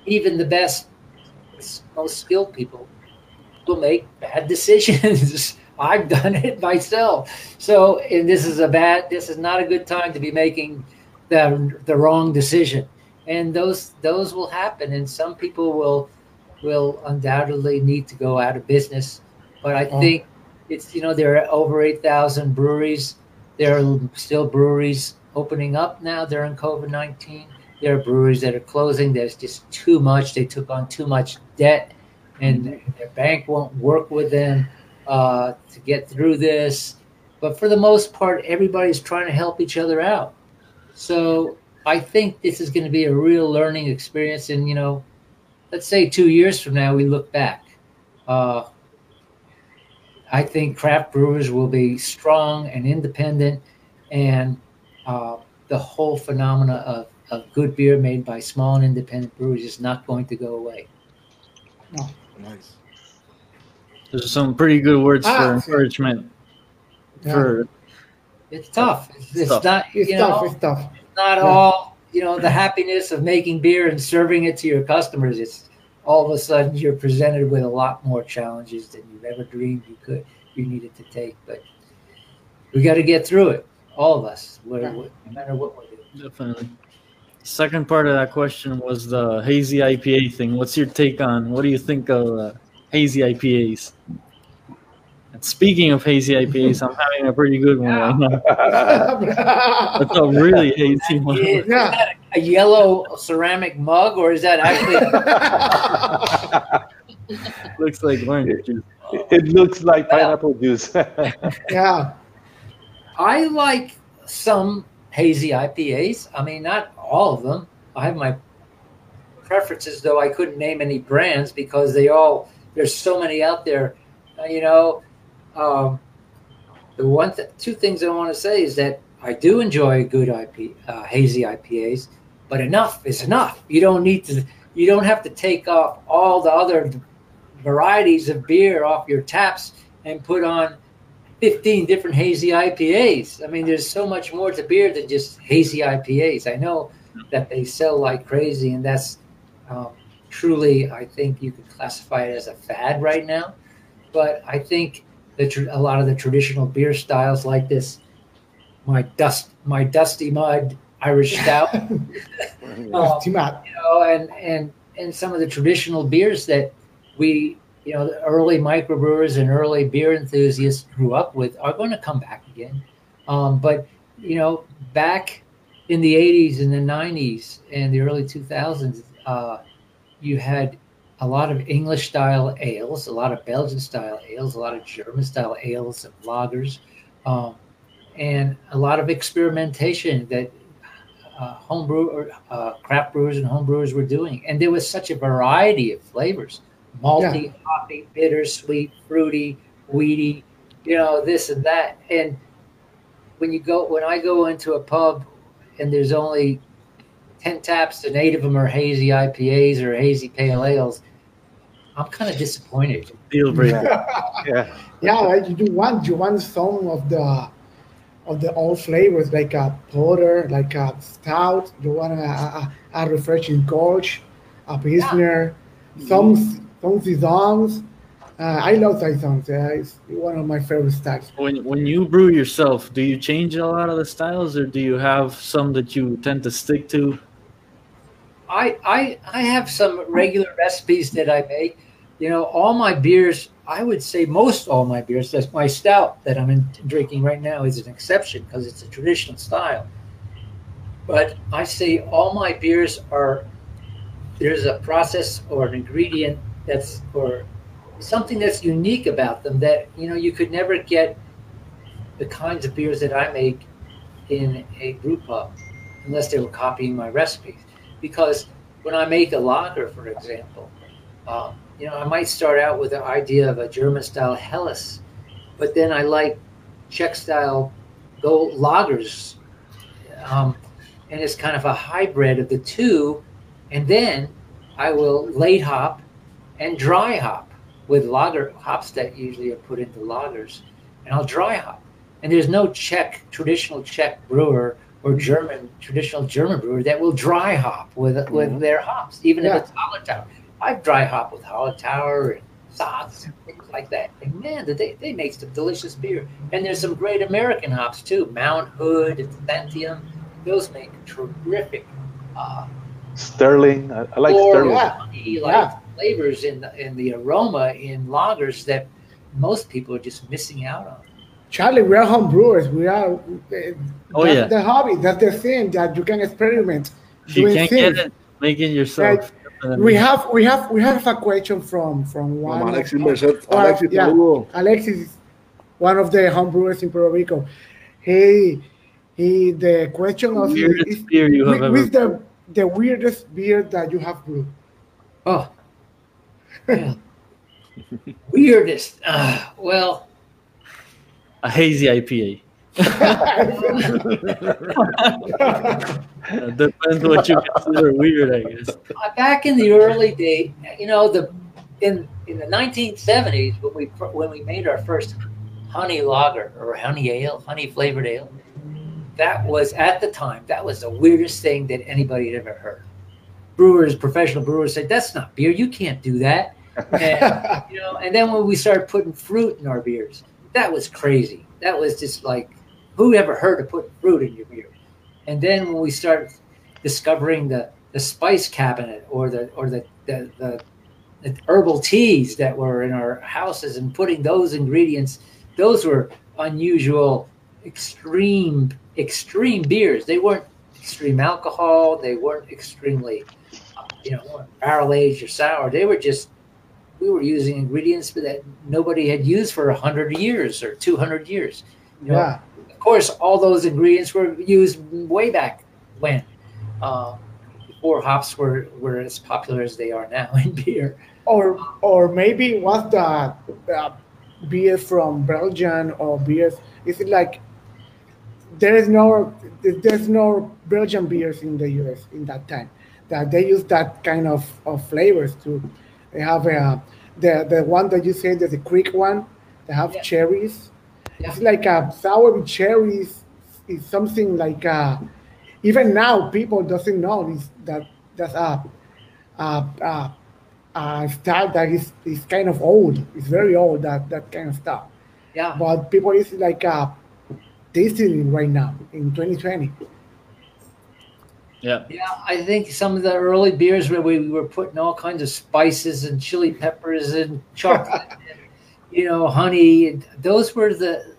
even the best, most skilled people will make bad decisions. I've done it myself. So, and this is a bad, this is not a good time to be making the, the wrong decision. And those, those will happen. And some people will, will undoubtedly need to go out of business. But I Oh. think it's, you know, there are over 8,000 breweries. There are still breweries opening up now during COVID 19. There are breweries that are closing. There's just too much. They took on too much debt, and mm-hmm. their bank won't work with them uh, to get through this. But for the most part, everybody's trying to help each other out. So I think this is going to be a real learning experience. And, you know, let's say two years from now, we look back. Uh, I think craft brewers will be strong and independent, and uh, the whole phenomena of, of good beer made by small and independent breweries is not going to go away. Nice. Those are some pretty good words Ah, for encouragement. Yeah. For It's tough. It's, it's tough. not, It's you tough. It's tough. not Yeah. all, you know, the happiness of making beer and serving it to your customers. It's all of a sudden you're presented with a lot more challenges than you've ever dreamed you could, you needed to take. But we got to get through it, all of us, whether, no matter what we're doing. definitely. Second part of that question was the hazy IPA thing. What's your take on? What do you think of uh, hazy IPAs? And speaking of hazy IPAs, I'm having a pretty good one right now. That's a really hazy one. Is Yeah. that a yellow ceramic mug, or is that actually? Looks like orange juice. It looks like pineapple juice. yeah. I like some hazy IPAs. I mean, not all of them. I have my preferences, though I couldn't name any brands because they all there's so many out there. Uh, you know, um, the one th- two things I want to say is that I do enjoy good IP uh, hazy IPAs, but enough is enough. You don't need to. You don't have to take off all the other varieties of beer off your taps and put on 15 different hazy IPAs. I mean, there's so much more to beer than just hazy IPAs. I know that they sell like crazy, and that's um, truly, I think you could classify it as a fad right now. But I think that tr- a lot of the traditional beer styles like this, my dust, my dusty mud Irish stout, um, Team you know, and and and some of the traditional beers that we, you know, the early microbrewers and early beer enthusiasts grew up with are going to come back again. Um, but you know, back in the '80s and the '90s and the early 2000s, uh, you had a lot of English style ales, a lot of Belgian style ales, a lot of German style ales and lagers, um, and a lot of experimentation that uh, homebrew or uh, craft brewers and homebrewers were doing, and there was such a variety of flavors: malty, Yeah. hoppy, bitter, sweet, fruity, weedy, you know, this and that. And when you go, when I go into a pub, and there's only ten taps, and eight of them are hazy IPAs or hazy pale ales, I'm kind of disappointed. Deal breaker. Yeah. Yeah, like you want you want some of the of the old flavors like a porter, like a stout. You want a, a, a refreshing Kolsch, a pilsner, some some saisons. Uh, I love saisons. Yeah, it's one of my favorite styles. When when you brew yourself, do you change a lot of the styles, or do you have some that you tend to stick to? I, I I have some regular recipes that I make. You know, all my beers, I would say most all my beers, that's my stout that I'm in, drinking right now is an exception because it's a traditional style. But I say all my beers are there's a process or an ingredient that's or something that's unique about them that you know you could never get the kinds of beers that I make in a brew pub unless they were copying my recipes because when I make a lager, for example, um, you know, I might start out with the idea of a German style Helles, but then I like Czech style gold lagers, um, and it's kind of a hybrid of the two. And then I will late hop and dry hop with lager hops that usually are put into lagers, and I'll dry hop. And there's no Czech traditional Czech brewer or German traditional German brewer that will dry hop with with their hops, even Yeah. if it's Hallertauer. I've dry hop with Hallertauer and Saaz and things like that. And man, they they make some delicious beer. And there's some great American hops too, Mount Hood and Santiam. Those make terrific uh, Sterling. I, I like or Sterling. yeah. honey like Yeah. flavors in the, in the aroma in lagers that most people are just missing out on. Charlie, we are home brewers. We are. Uh, Oh, that's yeah. the hobby. That's the thing that you can experiment. If you can't things. get it, make it yourself. We have we have we have a question from from one. From of- Alexis Merced. Well, Alexis, yeah. saludo. Alexis is one of the home brewers in Puerto Rico. He he. The question of Weirdest is, beer you have with, ever with the the weirdest beer that you have brewed. Oh, yeah. weirdest. Uh, well, a hazy IPA. Depends what you consider weird, I guess. uh, back in the early day, you know, the in in the 1970s when we when we made our first honey lager or honey ale, honey flavored ale, that was at the time that was the weirdest thing that anybody had ever heard. Brewers, professional brewers said, "That's not beer. You can't do that." And, you know, and then when we started putting fruit in our beers, that was crazy. That was just like, who ever heard of putting fruit in your beer? And then when we started discovering the the spice cabinet or the or the the, the the herbal teas that were in our houses and putting those ingredients those were unusual extreme extreme beers they weren't extreme alcohol they weren't extremely you know barrel aged or sour they were just we were using ingredients that nobody had used for 100 years or 200 years you know, Yeah. of course, all those ingredients were used way back when, uh, before hops were, were as popular as they are now in beer. Or or maybe was the uh, beer from Belgium or beers? Is it like there is no there's no Belgian beers in the US in that time that they use that kind of, of flavors too. They have uh, the the one that you said the Kriek one. They have Yeah. cherries. Yeah. It's like a sour with cherries. Is something like uh, even now people doesn't know this that that's a a, a, a style that is, is kind of old. It's very old that that kind of stuff. Yeah, But people is like uh, tasting right now in 2020. Yeah. yeah. I think some of the early beers where we were putting all kinds of spices and chili peppers and chocolate, and, you know, honey. and Those were the,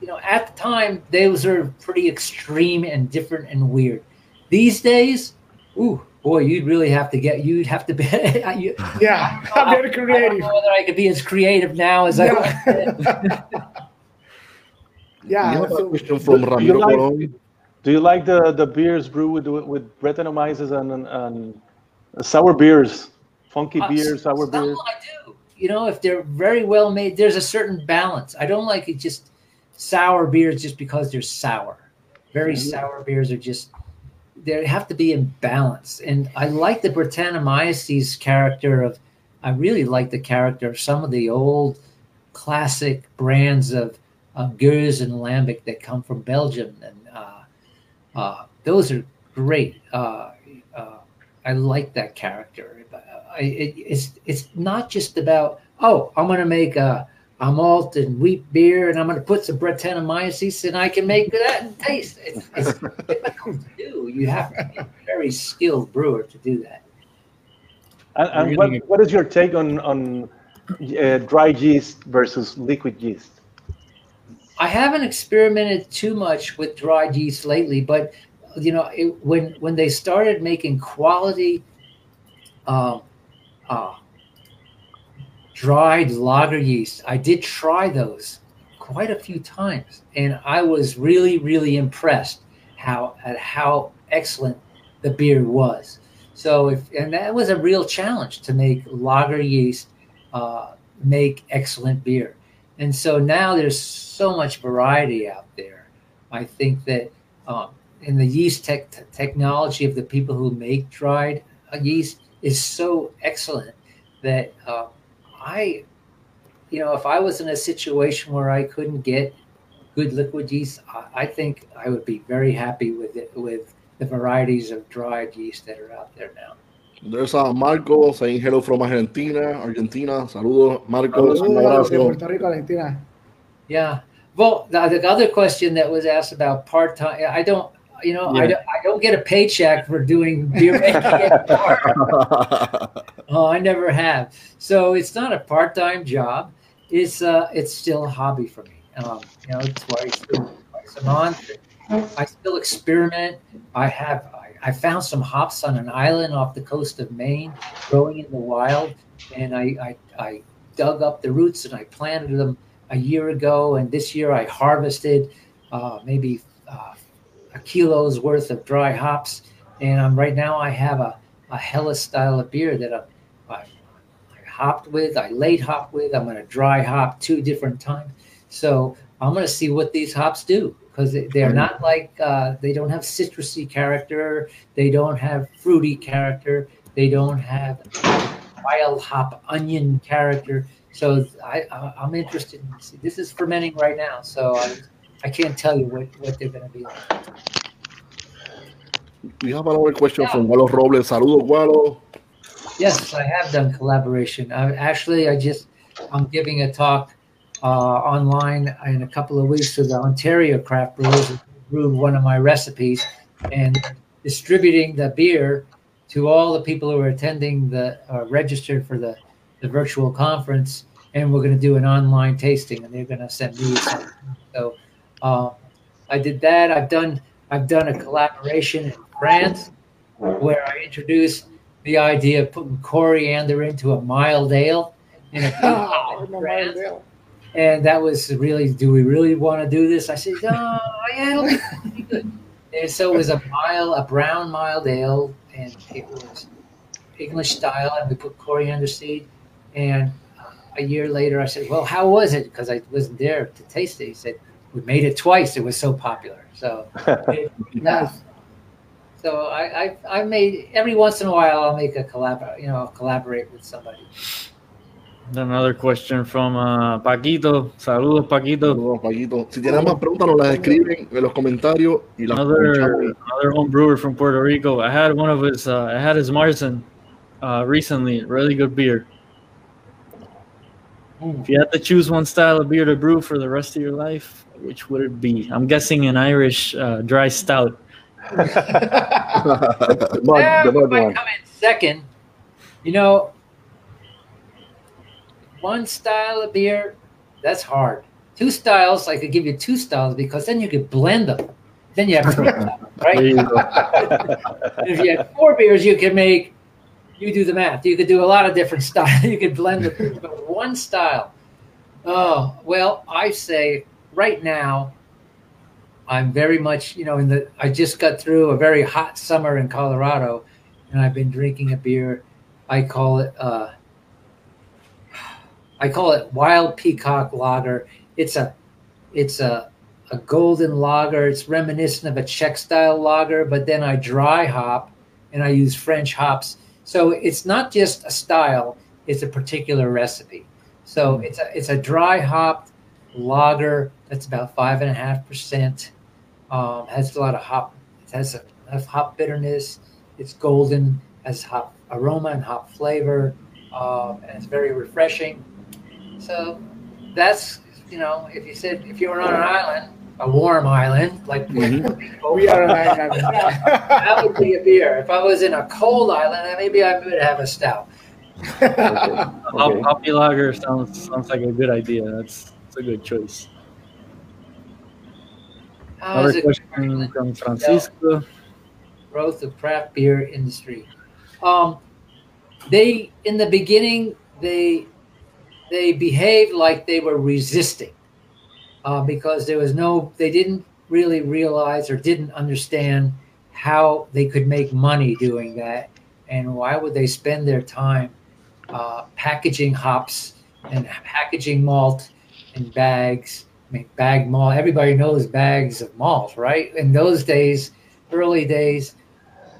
you know, at the time those are pretty extreme and different and weird. These days, ooh, boy, you'd really have to get. You'd have to be. you, Yeah, I'm very I don't creative. know whether I could be as creative now as I was. Yeah, We have a so- question from Do you Ramiro like- Colon. Do you like the the beers brewed with with Brettanomyces and, and and sour beers, funky Uh, beers, sour some beers? I do. You know, if they're very well made, there's a certain balance. I don't like it just sour beers just because they're sour. Very sour beers are just they have to be in balance. And I like the Brettanomyces character of. I really like the character of some of the old classic brands of uh, Gueuze and Lambic that come from Belgium, and uh, uh, those are great. Uh, uh, I like that character. I, it, it's it's not just about oh I'm going to make a, a malt and wheat beer and I'm going to put some Brettanomyces and I can make that taste. It's, it's difficult to do. You have to be a very skilled brewer to do that. And, and Really? what, what is your take on on uh, dry yeast versus liquid yeast? I haven't experimented too much with dried yeast lately, but you know, it, when when they started making quality um, uh, dried lager yeast, I did try those quite a few times, and I was really, really impressed how at how excellent the beer was. So, if and that was a real challenge to make lager yeast uh, make excellent beer. And so now there's so much variety out there. I think that um, in the yeast tech technology of the people who make dried uh, yeast is so excellent that uh, I, you know, if I was in a situation where I couldn't get good liquid yeast, I, I think I would be very happy with it with the varieties of dried yeast that are out there now. There's a Marco saying hello from Argentina. Argentina, saludos, Marcos. Un Saludos. Puerto Rico, Argentina. Yeah. Well, the, the other question that was asked about part time, I don't, you know, I, don't, I don't get a paycheck for doing beer making. Oh, I never have. So it's not a part time job. It's uh, it's still a hobby for me. Um, you know, twice, twice a month. I still experiment. I have. I, I found some hops on an island off the coast of Maine, growing in the wild, and I I, I dug up the roots and I planted them a year ago. And this year I harvested uh, maybe uh, a kilo's worth of dry hops. And I'm right now I have a a Helles style of beer that I, I, I hopped with, I late hop with. I'm going to dry hop two different times. So I'm going to see what these hops do because they're not like uh, they don't have citrusy character, they don't have fruity character, they don't have wild hop onion character. So I, I I'm interested. In this. this is fermenting right now, so I, I can't tell you what, what they're going to be like. We have another question from Walo Robles. Saludos, Walo. Yes, I have done collaboration. I, actually, I just I'm giving a talk uh, online in a couple of weeks to the Ontario craft brewers who brewed one of my recipes and distributing the beer to all the people who are attending the uh, registered for the the virtual conference. And we're going to do an online tasting, and they're going to send me. So uh, I did that. I've done I've done a collaboration in France where I introduced the idea of putting coriander into a mild ale in a Oh, in France. And that was really, do we really want to do this? I said, no, yeah, it'll be good. And so it was a mild, a brown mild ale, and it was English style, and we put coriander seed. And uh, a year later, I said, well, how was it? Because I wasn't there to taste it. He said, we made it twice. It was so popular. So, it, Nice. so I, I, I made every once in a while I'll make a collab, you know, I'll collaborate with somebody. Another question from uh, Paquito. Saludos, Paquito. Saludos, Paquito. Si tienen más preguntas, nos las escriben en los comentarios y las Another escuchamos. another home brewer from Puerto Rico. I had one of his. Uh, I had his Marzen uh, recently. Really good beer. If you had to choose one style of beer to brew for the rest of your life, which would it be? I'm guessing an Irish uh, dry stout. The mud- Yeah, the mud might one. come in second. You know, one style of beer, that's hard. Two styles, I could give you two styles because then you could blend them. Then you have three styles, right? if you had four beers, you can make. You do the math. You could do a lot of different styles. You could blend the but one style. Oh well, I say right now, I'm very much, you know, in the. I just got through a very hot summer in Colorado, and I've been drinking a beer. I call it. Uh, I call it Wild Peacock Lager. It's a, it's a, a golden lager. It's reminiscent of a Czech style lager, but then I dry hop, and I use French hops. So it's not just a style; it's a particular recipe. So it's a it's a dry hopped lager that's about five and a half percent. Um, has a lot of hop. It has a, a hop bitterness. It's golden, has hop aroma and hop flavor, um, and it's very refreshing. So that's you know, if you said if you were on an island, a warm island like Mm-hmm. We are an island. that would be a beer. If I was in a cold island, then maybe I would have a stout. Hop- Hoppy lager sounds sounds like a good idea. That's, that's a good choice. How is Another it question from Francisco. growth of craft beer industry? Um, they in the beginning they they behaved like they were resisting uh, because there was no they didn't really realize or didn't understand how they could make money doing that and why would they spend their time uh, packaging hops and packaging malt in bags I mean, bag malt. Everybody knows bags of malt, right? In those days, early days,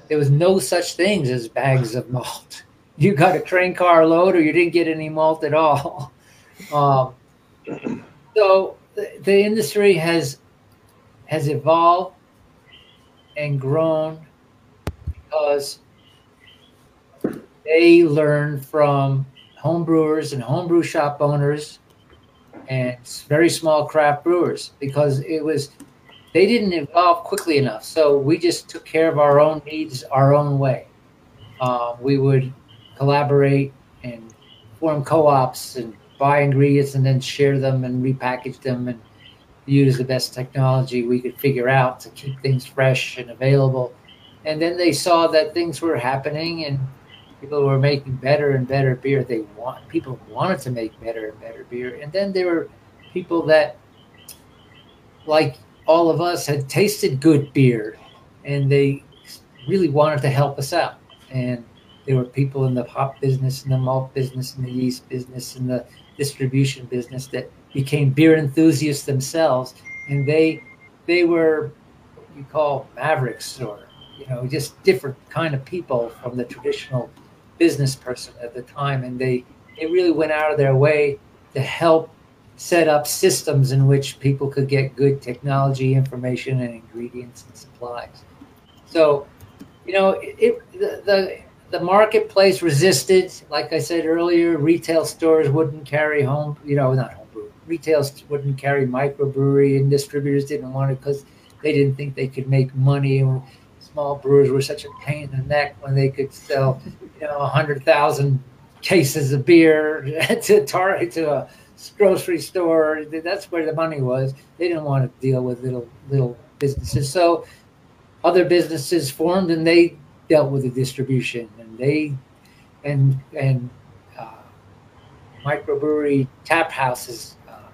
there was no such things as bags of malt. You got a train car load, or you didn't get any malt at all. Um, so the, the industry has has evolved and grown because they learn from homebrewers and homebrew shop owners and very small craft brewers because it was they didn't evolve quickly enough. So we just took care of our own needs our own way. Um, we would collaborate and form co-ops and buy ingredients and then share them and repackage them and use the best technology we could figure out to keep things fresh and available. And then they saw that things were happening and people were making better and better beer. They want people wanted to make better and better beer. And then there were people that like all of us had tasted good beer and they really wanted to help us out. And there were people in the hop business and the malt business and the yeast business and the distribution business that became beer enthusiasts themselves and they they were what you call mavericks or you know just different kind of people from the traditional business person at the time and they they really went out of their way to help set up systems in which people could get good technology information and ingredients and supplies. So you know it, it the, the the marketplace resisted. Like i said earlier retail stores wouldn't carry home you know not homebrew retail st- wouldn't carry microbrewery and distributors didn't want it because they didn't think they could make money. And small brewers were such a pain in the neck when they could sell you know 100000 cases of beer to tar- to a grocery store. That's where the money was. They didn't want to deal with little little businesses. So other businesses formed and they dealt with the distribution and they and and uh, microbrewery tap houses uh,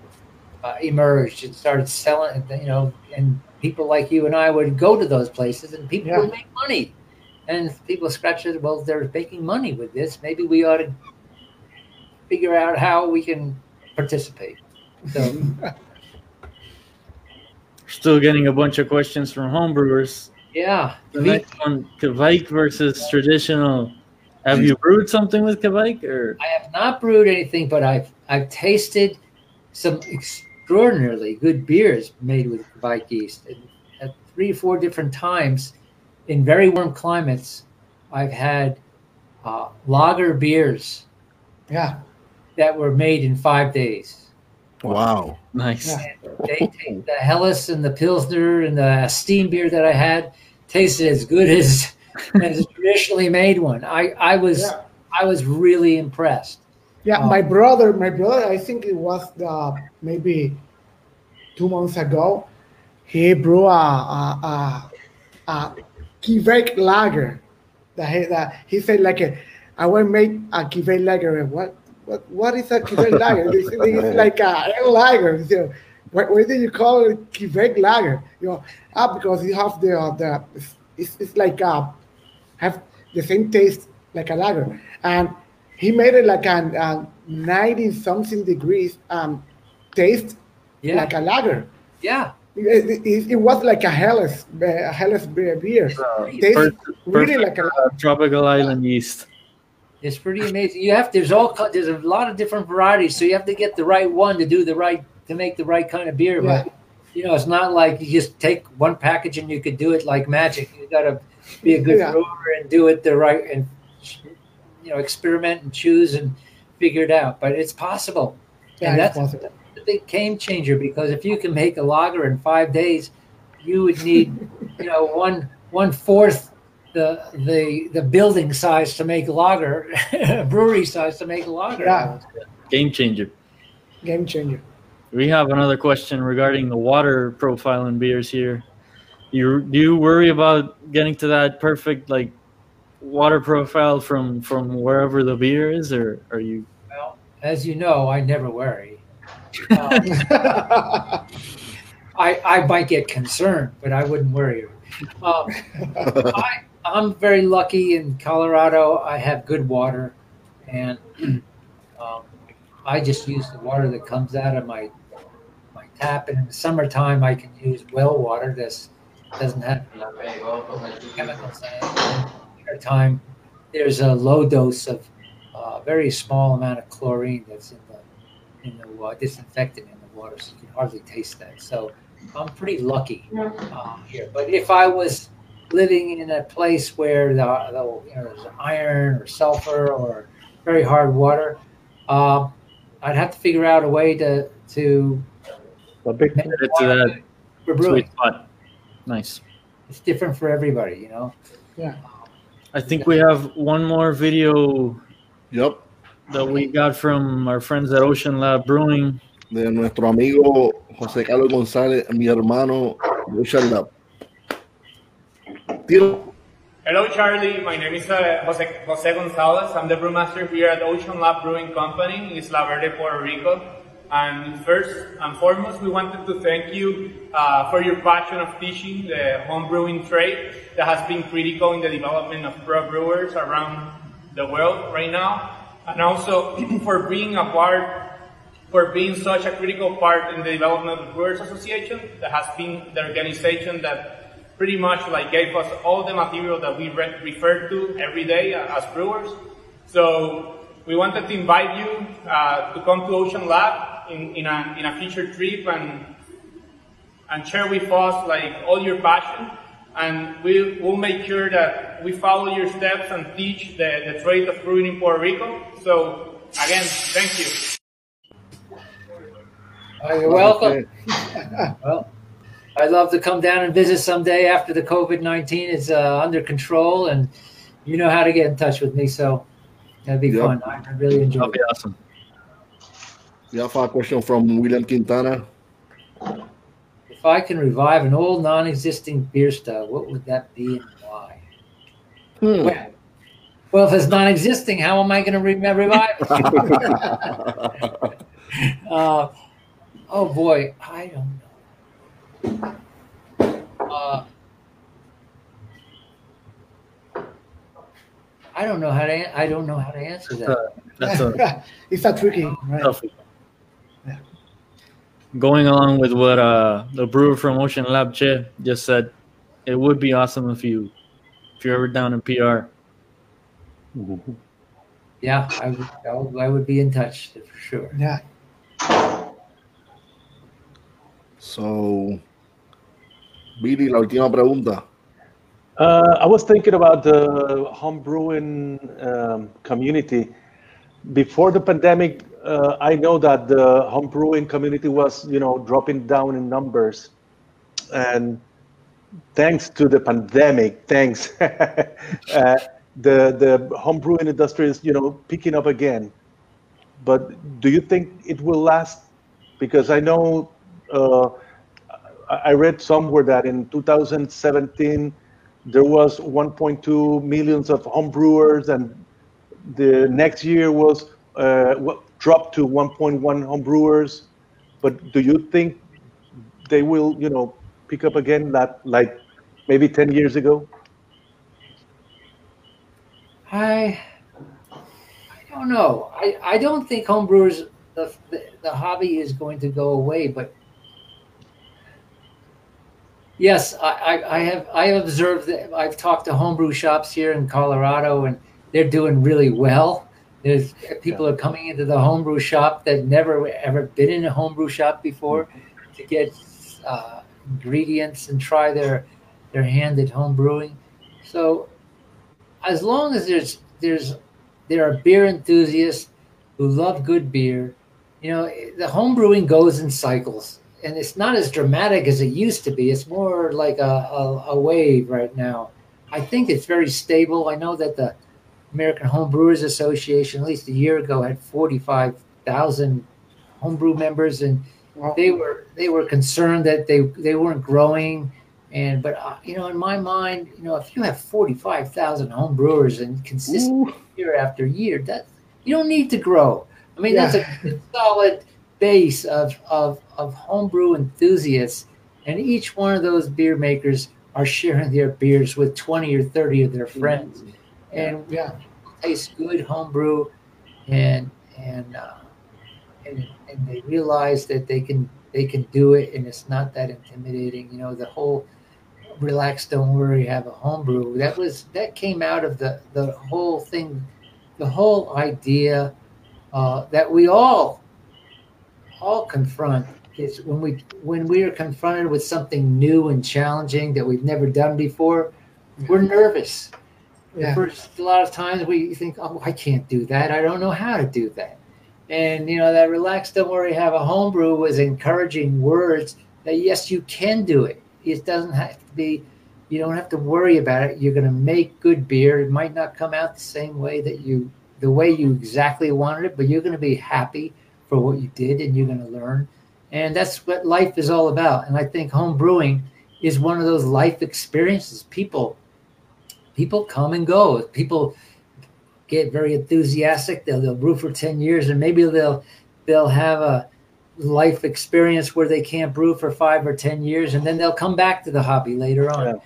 uh, emerged and started selling you know and people like you and I would go to those places and people Yeah. would make money and people scratch their well they're making money with this maybe we ought to figure out how we can participate so Still getting a bunch of questions from homebrewers. Yeah The next one, Kveik versus traditional. Have you brewed something with Kveik or? I have not brewed anything, but I've I've tasted some extraordinarily good beers made with Kveik yeast. And at three or four different times in very warm climates, I've had uh, lager beers Yeah. that were made in five days. Wow. Nice. Yeah. They take the Helles and the Pilsner and the steam beer that I had tasted as good as as a traditionally made one. I I was Yeah. I was really impressed. Yeah, Oh. my brother, my brother, I think it was the maybe two months ago. He brew a a, a, a Quebec lager. That he, that he said like a, I will make a Quebec lager. What what what is a Quebec lager? This, this is like a lager. So why, why did you call it Quebec lager? You know, ah, because you have the uh, the it's, it's like uh have the same taste like a lager, and he made it like a, a ninety something degrees um taste Yeah. like a lager. Yeah. It, it, it was like a Helles, a Helles beer. Uh, Tastes per- really perfect, like a uh, tropical island yeast. It's pretty amazing. You have there's all there's a lot of different varieties, so you have to get the right one to do the right to make the right kind of beer. Yeah. But you know, it's not like you just take one package and you could do it like magic. You got to be a good Yeah. brewer and do it the right and you know experiment and choose and figure it out. But it's possible, Yeah, and that's possible. the big game changer because if you can make a lager in five days, you would need you know one one fourth the the the building size to make a lager, brewery size to make a lager. Yeah. Game changer. game changer. We have another question regarding the water profile in beers here. You do you worry about getting to that perfect like water profile from from wherever the beer is, or are you? Well, as you know, I never worry. Um, I I might get concerned, but I wouldn't worry. Um, I, I'm very lucky in Colorado. I have good water, and um, I just use the water that comes out of my my tap. And in the summertime, I can use well water. This doesn't have chemicals in it. And in the wintertime, there's a low dose of a very small amount of chlorine that's in the in the uh, disinfectant in the water, so you can hardly taste that. So I'm pretty lucky uh, here. But if I was living in a place where the, the you know there's iron or sulfur or very hard water, uh, I'd have to figure out a way to to A big make Get to that for Sweet brewing. spot. Nice. It's different for everybody, you know. Yeah. I think we have one more video Yep, that we got from our friends at Ocean Lab Brewing. de nuestro amigo José Carlos González, mi hermano Richard Lab. Tiro. Hello, Charlie. My name is uh, Jose, Jose Gonzalez. I'm the brewmaster here at Ocean Lab Brewing Company in Isla Verde, Puerto Rico. And first and foremost, we wanted to thank you uh, for your passion of teaching the home brewing trade that has been critical in the development of pro brewers around the world right now. And also for being a part, for being such a critical part in the development of the Brewers Association that has been the organization that pretty much like gave us all the material that we re- refer to every day uh, as brewers. So we wanted to invite you uh, to come to Ocean Lab in, in, a, in a future trip and and share with us like all your passion. And we will make sure that we follow your steps and teach the, the trade of brewing in Puerto Rico. So again, thank you. Oh, you're welcome. Well, I'd love to come down and visit someday after the COVID 19 is uh, under control and you know how to get in touch with me. So that'd be Yep. fun. I I really enjoy That'll it. be awesome. We have a question from William Quintana. If I can revive an old non existing beer style, what would that be and why? Hmm. Well, well, if it's non existing, how am I going to re- revive it? uh, oh boy, I don't know. Uh, I don't know how to. I don't know how to answer that. That's a it's a tricky, right? Tough. Going along with what uh, the brewer from Ocean Lab Che just said, it would be awesome if you if you're ever down in PR. Yeah, I would. I would, I would be in touch for sure. Yeah. So, Billy, la última pregunta. Uh, I was thinking about the home brewing um, community. Before the pandemic, uh, I know that the home brewing community was, you know, dropping down in numbers, and thanks to the pandemic, thanks, uh, the the home brewing industry is, you know, picking up again. But do you think it will last? Because I know uh, I read somewhere that in 2017 there was 1.2 millions of home brewers, and the next year was uh, dropped to 1.1 homebrewers. But do you think they will, you know, pick up again that like maybe 10 years ago? I I don't know. I, I don't think homebrewers the, the the hobby is going to go away, but yes, I, I, I have I have observed that I've talked to homebrew shops here in Colorado and they're doing really well. There's people are coming into the homebrew shop that never ever been in a homebrew shop before to get uh, ingredients and try their their hand at home brewing. So as long as there's there's there are beer enthusiasts who love good beer, you know, the home brewing goes in cycles and it's not as dramatic as it used to be. It's more like a, a, a wave right now. I think it's very stable. I know that the American Home Brewers Association, at least a year ago, had 45,000 homebrew members, and they were they were concerned that they they weren't growing. And but uh, you know, in my mind, you know, if you have 45,000 home brewers and consistent year after year, that you don't need to grow. I mean, Yeah. that's a solid base of, of, of homebrew enthusiasts. And each one of those beer makers are sharing their beers with 20 or 30 of their friends. And Yeah. taste good homebrew and, and, uh, and, and they realize that they can, they can do it and it's not that intimidating. You know, the whole relax, don't worry, have a homebrew. That was, that came out of the, the whole thing, the whole idea uh, that we all all confront is when we when we are confronted with something new and challenging that we've never done before, we're nervous. The Yeah. First, a lot of times we think, "Oh, I can't do that. I don't know how to do that." And you know that relax, don't worry, have a homebrew was encouraging words that yes, you can do it. It doesn't have to be. You don't have to worry about it. You're going to make good beer. It might not come out the same way that you the way you exactly wanted it, but you're going to be happy for what you did and you're going to learn. And that's what life is all about. And I think home brewing is one of those life experiences. People people come and go. People get very enthusiastic. They'll, they'll brew for 10 years and maybe they'll they'll have a life experience where they can't brew for five or 10 years and then they'll come back to the hobby later on. Yeah. And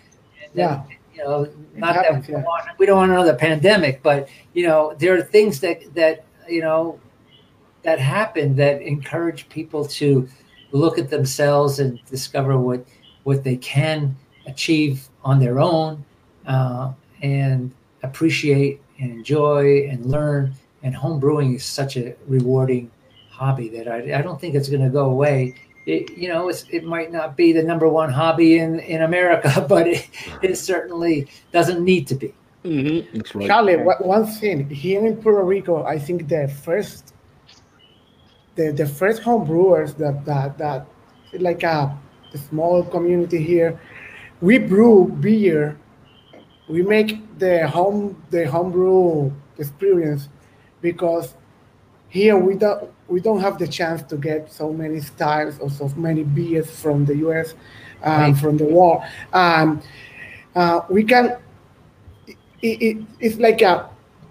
then, Yeah. You know, not happens, that we, don't yeah. want, we don't want another pandemic, but you know, there are things that that you know that happen that encourage people to look at themselves and discover what what they can achieve on their own uh, and appreciate and enjoy and learn. And home brewing is such a rewarding hobby that I, I don't think it's going to go away. It, you know it's, it might not be the number one hobby in, in america but it, it certainly doesn't need to be. Mm-hmm. That's right. Charlie, one thing. Here in Puerto Rico, I think the first, the, the first home brewers that that that like a, a small community here, we brew beer, we make the home the homebrew experience, because here we don't we don't have the chance to get so many styles or so many beers from the U.S. Um, Right. from the war. Um, uh, we can it, it, it's like a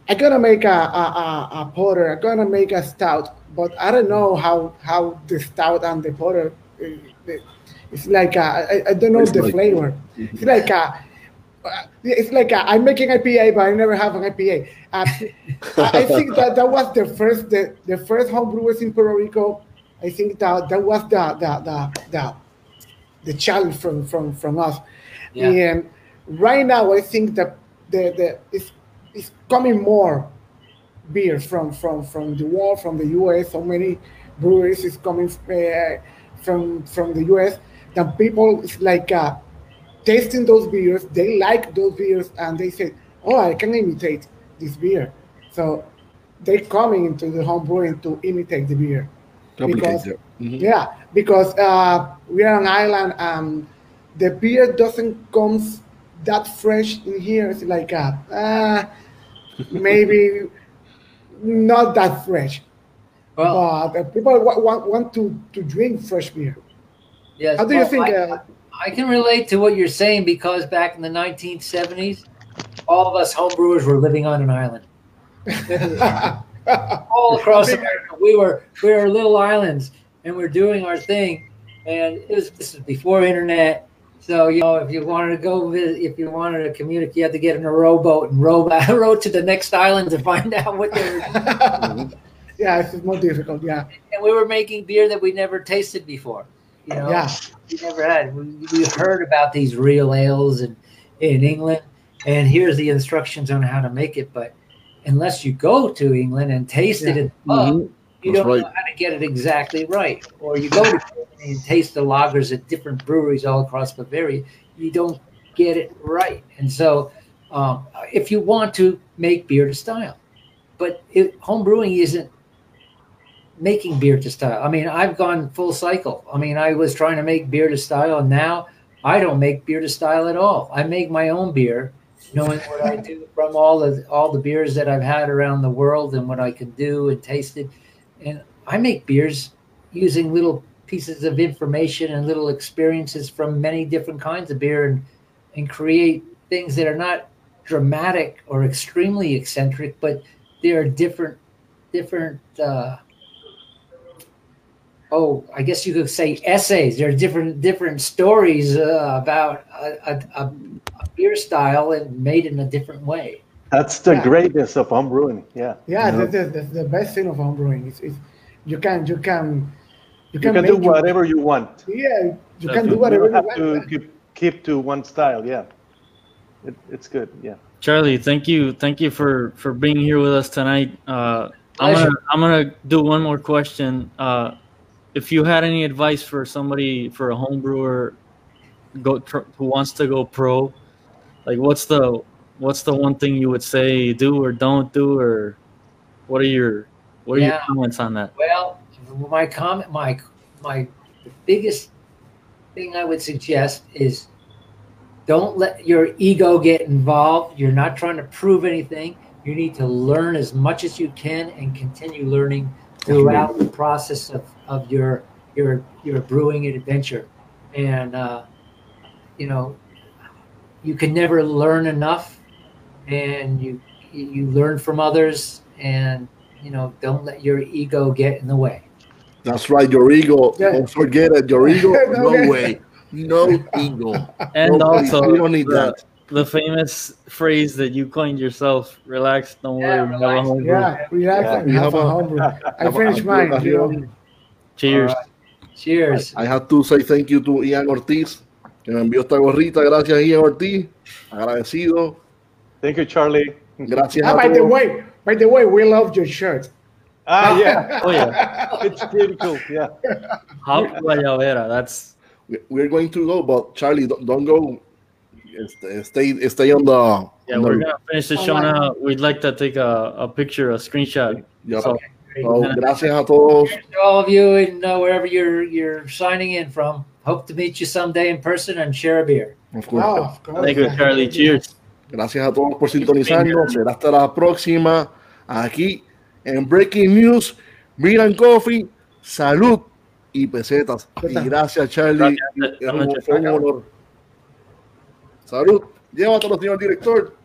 I'm gonna make a, a, a, a porter. I'm gonna make a stout, but I don't know how how the stout and the porter. uh, the- It's like a, I, I don't know It's the like- flavor. It's like a. uh, It's like a, I'm making IPA, but I never have an IPA. Uh, I think that that was the first the, the first home brewers in Puerto Rico. I think that that was the the the the, the challenge from from from us. Yeah. And right now, I think that the the it's, it's coming more beer from from from the world, from the U.S. So many breweries is coming uh, from from the U.S. That people is like uh, tasting those beers. They like those beers, and they say, "Oh, I can imitate this beer." So they're coming into the home brewing to imitate the beer. Complicate because- it. Mhm. Yeah, because uh, we are an island and the beer doesn't come that fresh in here. It's like uh, uh, maybe not that fresh. well but uh, people wa- want, want to, to drink fresh beer. yes How do you think? I- Uh, I can relate to what you're saying because back in the 1970s, all of us homebrewers were living on an island. All across America, we were we were little islands, and we're doing our thing. and it was this was before internet. So you know, if you wanted to go visit, if you wanted to communicate, you had to get in a rowboat and row back, row to the next island to find out what they were. yeah, it's more difficult. Yeah, and we were making beer that we never tasted before. You know, yeah, we never had. We, we heard about these real ales in in England, and here's the instructions on how to make it. But unless you go to England and taste it Yeah. at the pub, Mhm. you That's don't right. know how to get it exactly right. Or you go to Germany and taste the lagers at different breweries all across Bavaria, you don't get it right. And so, um, if you want to make beer to style, but it, home brewing isn't making beer to style. I mean, I've gone full cycle. I mean, I was trying to make beer to style, and now I don't make beer to style at all. I make my own beer, knowing what I do from all the all the beers that I've had around the world and what I can do and tasted. And I make beers using little pieces of information and little experiences from many different kinds of beer and and create things that are not dramatic or extremely eccentric, but they are different different uh, oh, I guess you could say essays. There are different different stories uh, about a, a, a, a beer style and made in a different way. That's the Yeah. greatness of home brewing. Yeah. yeah. Yeah. That's the, the, the best thing of homebrewing is, is you can you can You you can, can do whatever you want. yeah, you can Definitely. do You whatever don't you have to keep, keep to one style. Yeah. It, it's good. Yeah. Charlie, thank you, thank you for for being here with us tonight. Uh, I'm gonna I'm gonna do one more question. Uh, if you had any advice for somebody for a home brewer go tr- who wants to go pro, like what's the what's the one thing you would say do or don't do, or what are your what are your comments on that? Well, my comment, my my the biggest thing I would suggest is don't let your ego get involved. You're not trying to prove anything. You need to learn as much as you can and continue learning throughout the process of, of your your your brewing adventure. And uh, you know, you can never learn enough, and you you learn from others, and you know, don't let your ego get in the way. That's right. Your ego. Yeah. Don't forget it. Your ego. No Okay. way. No ego. And No, also, we don't need the, that. the famous phrase that you coined yourself: "Relax, don't Yeah, worry, we have a relax. home brew." Yeah, relax Yeah. have have a a- homebrew. I have finished mine. A- You know. Cheers. All right. Cheers. I have to say thank you to Ian Ortiz, que me envió esta gorrita. Gracias, Ian Ortiz. Agradecido. Thank you, Charlie. Gracias Ah, a by the way, by the way, we love your shirt. Ah, yeah. Oh yeah, it's pretty cool. Yeah. Hop Guayabera. That's We- We're going to go, but Charlie, don't, don't go. Stay, stay, stay on the. yeah. on We're the- gonna finish the show now. We'd like to take a, a picture, a screenshot. Yep. So, So, gracias a todos. To all of you and uh, wherever you're you're signing in from. Hope to meet you someday in person and share a beer. Of course. Oh, of course. thank you, Charlie. Cheers. Gracias a todos por sintonizarnos. Será hasta la próxima aquí en Breaking News, and Coffee, Salud y Pesetas. Y gracias, Charlie. Gracias. Es un- honor. Salud. Llévatelo, señor director.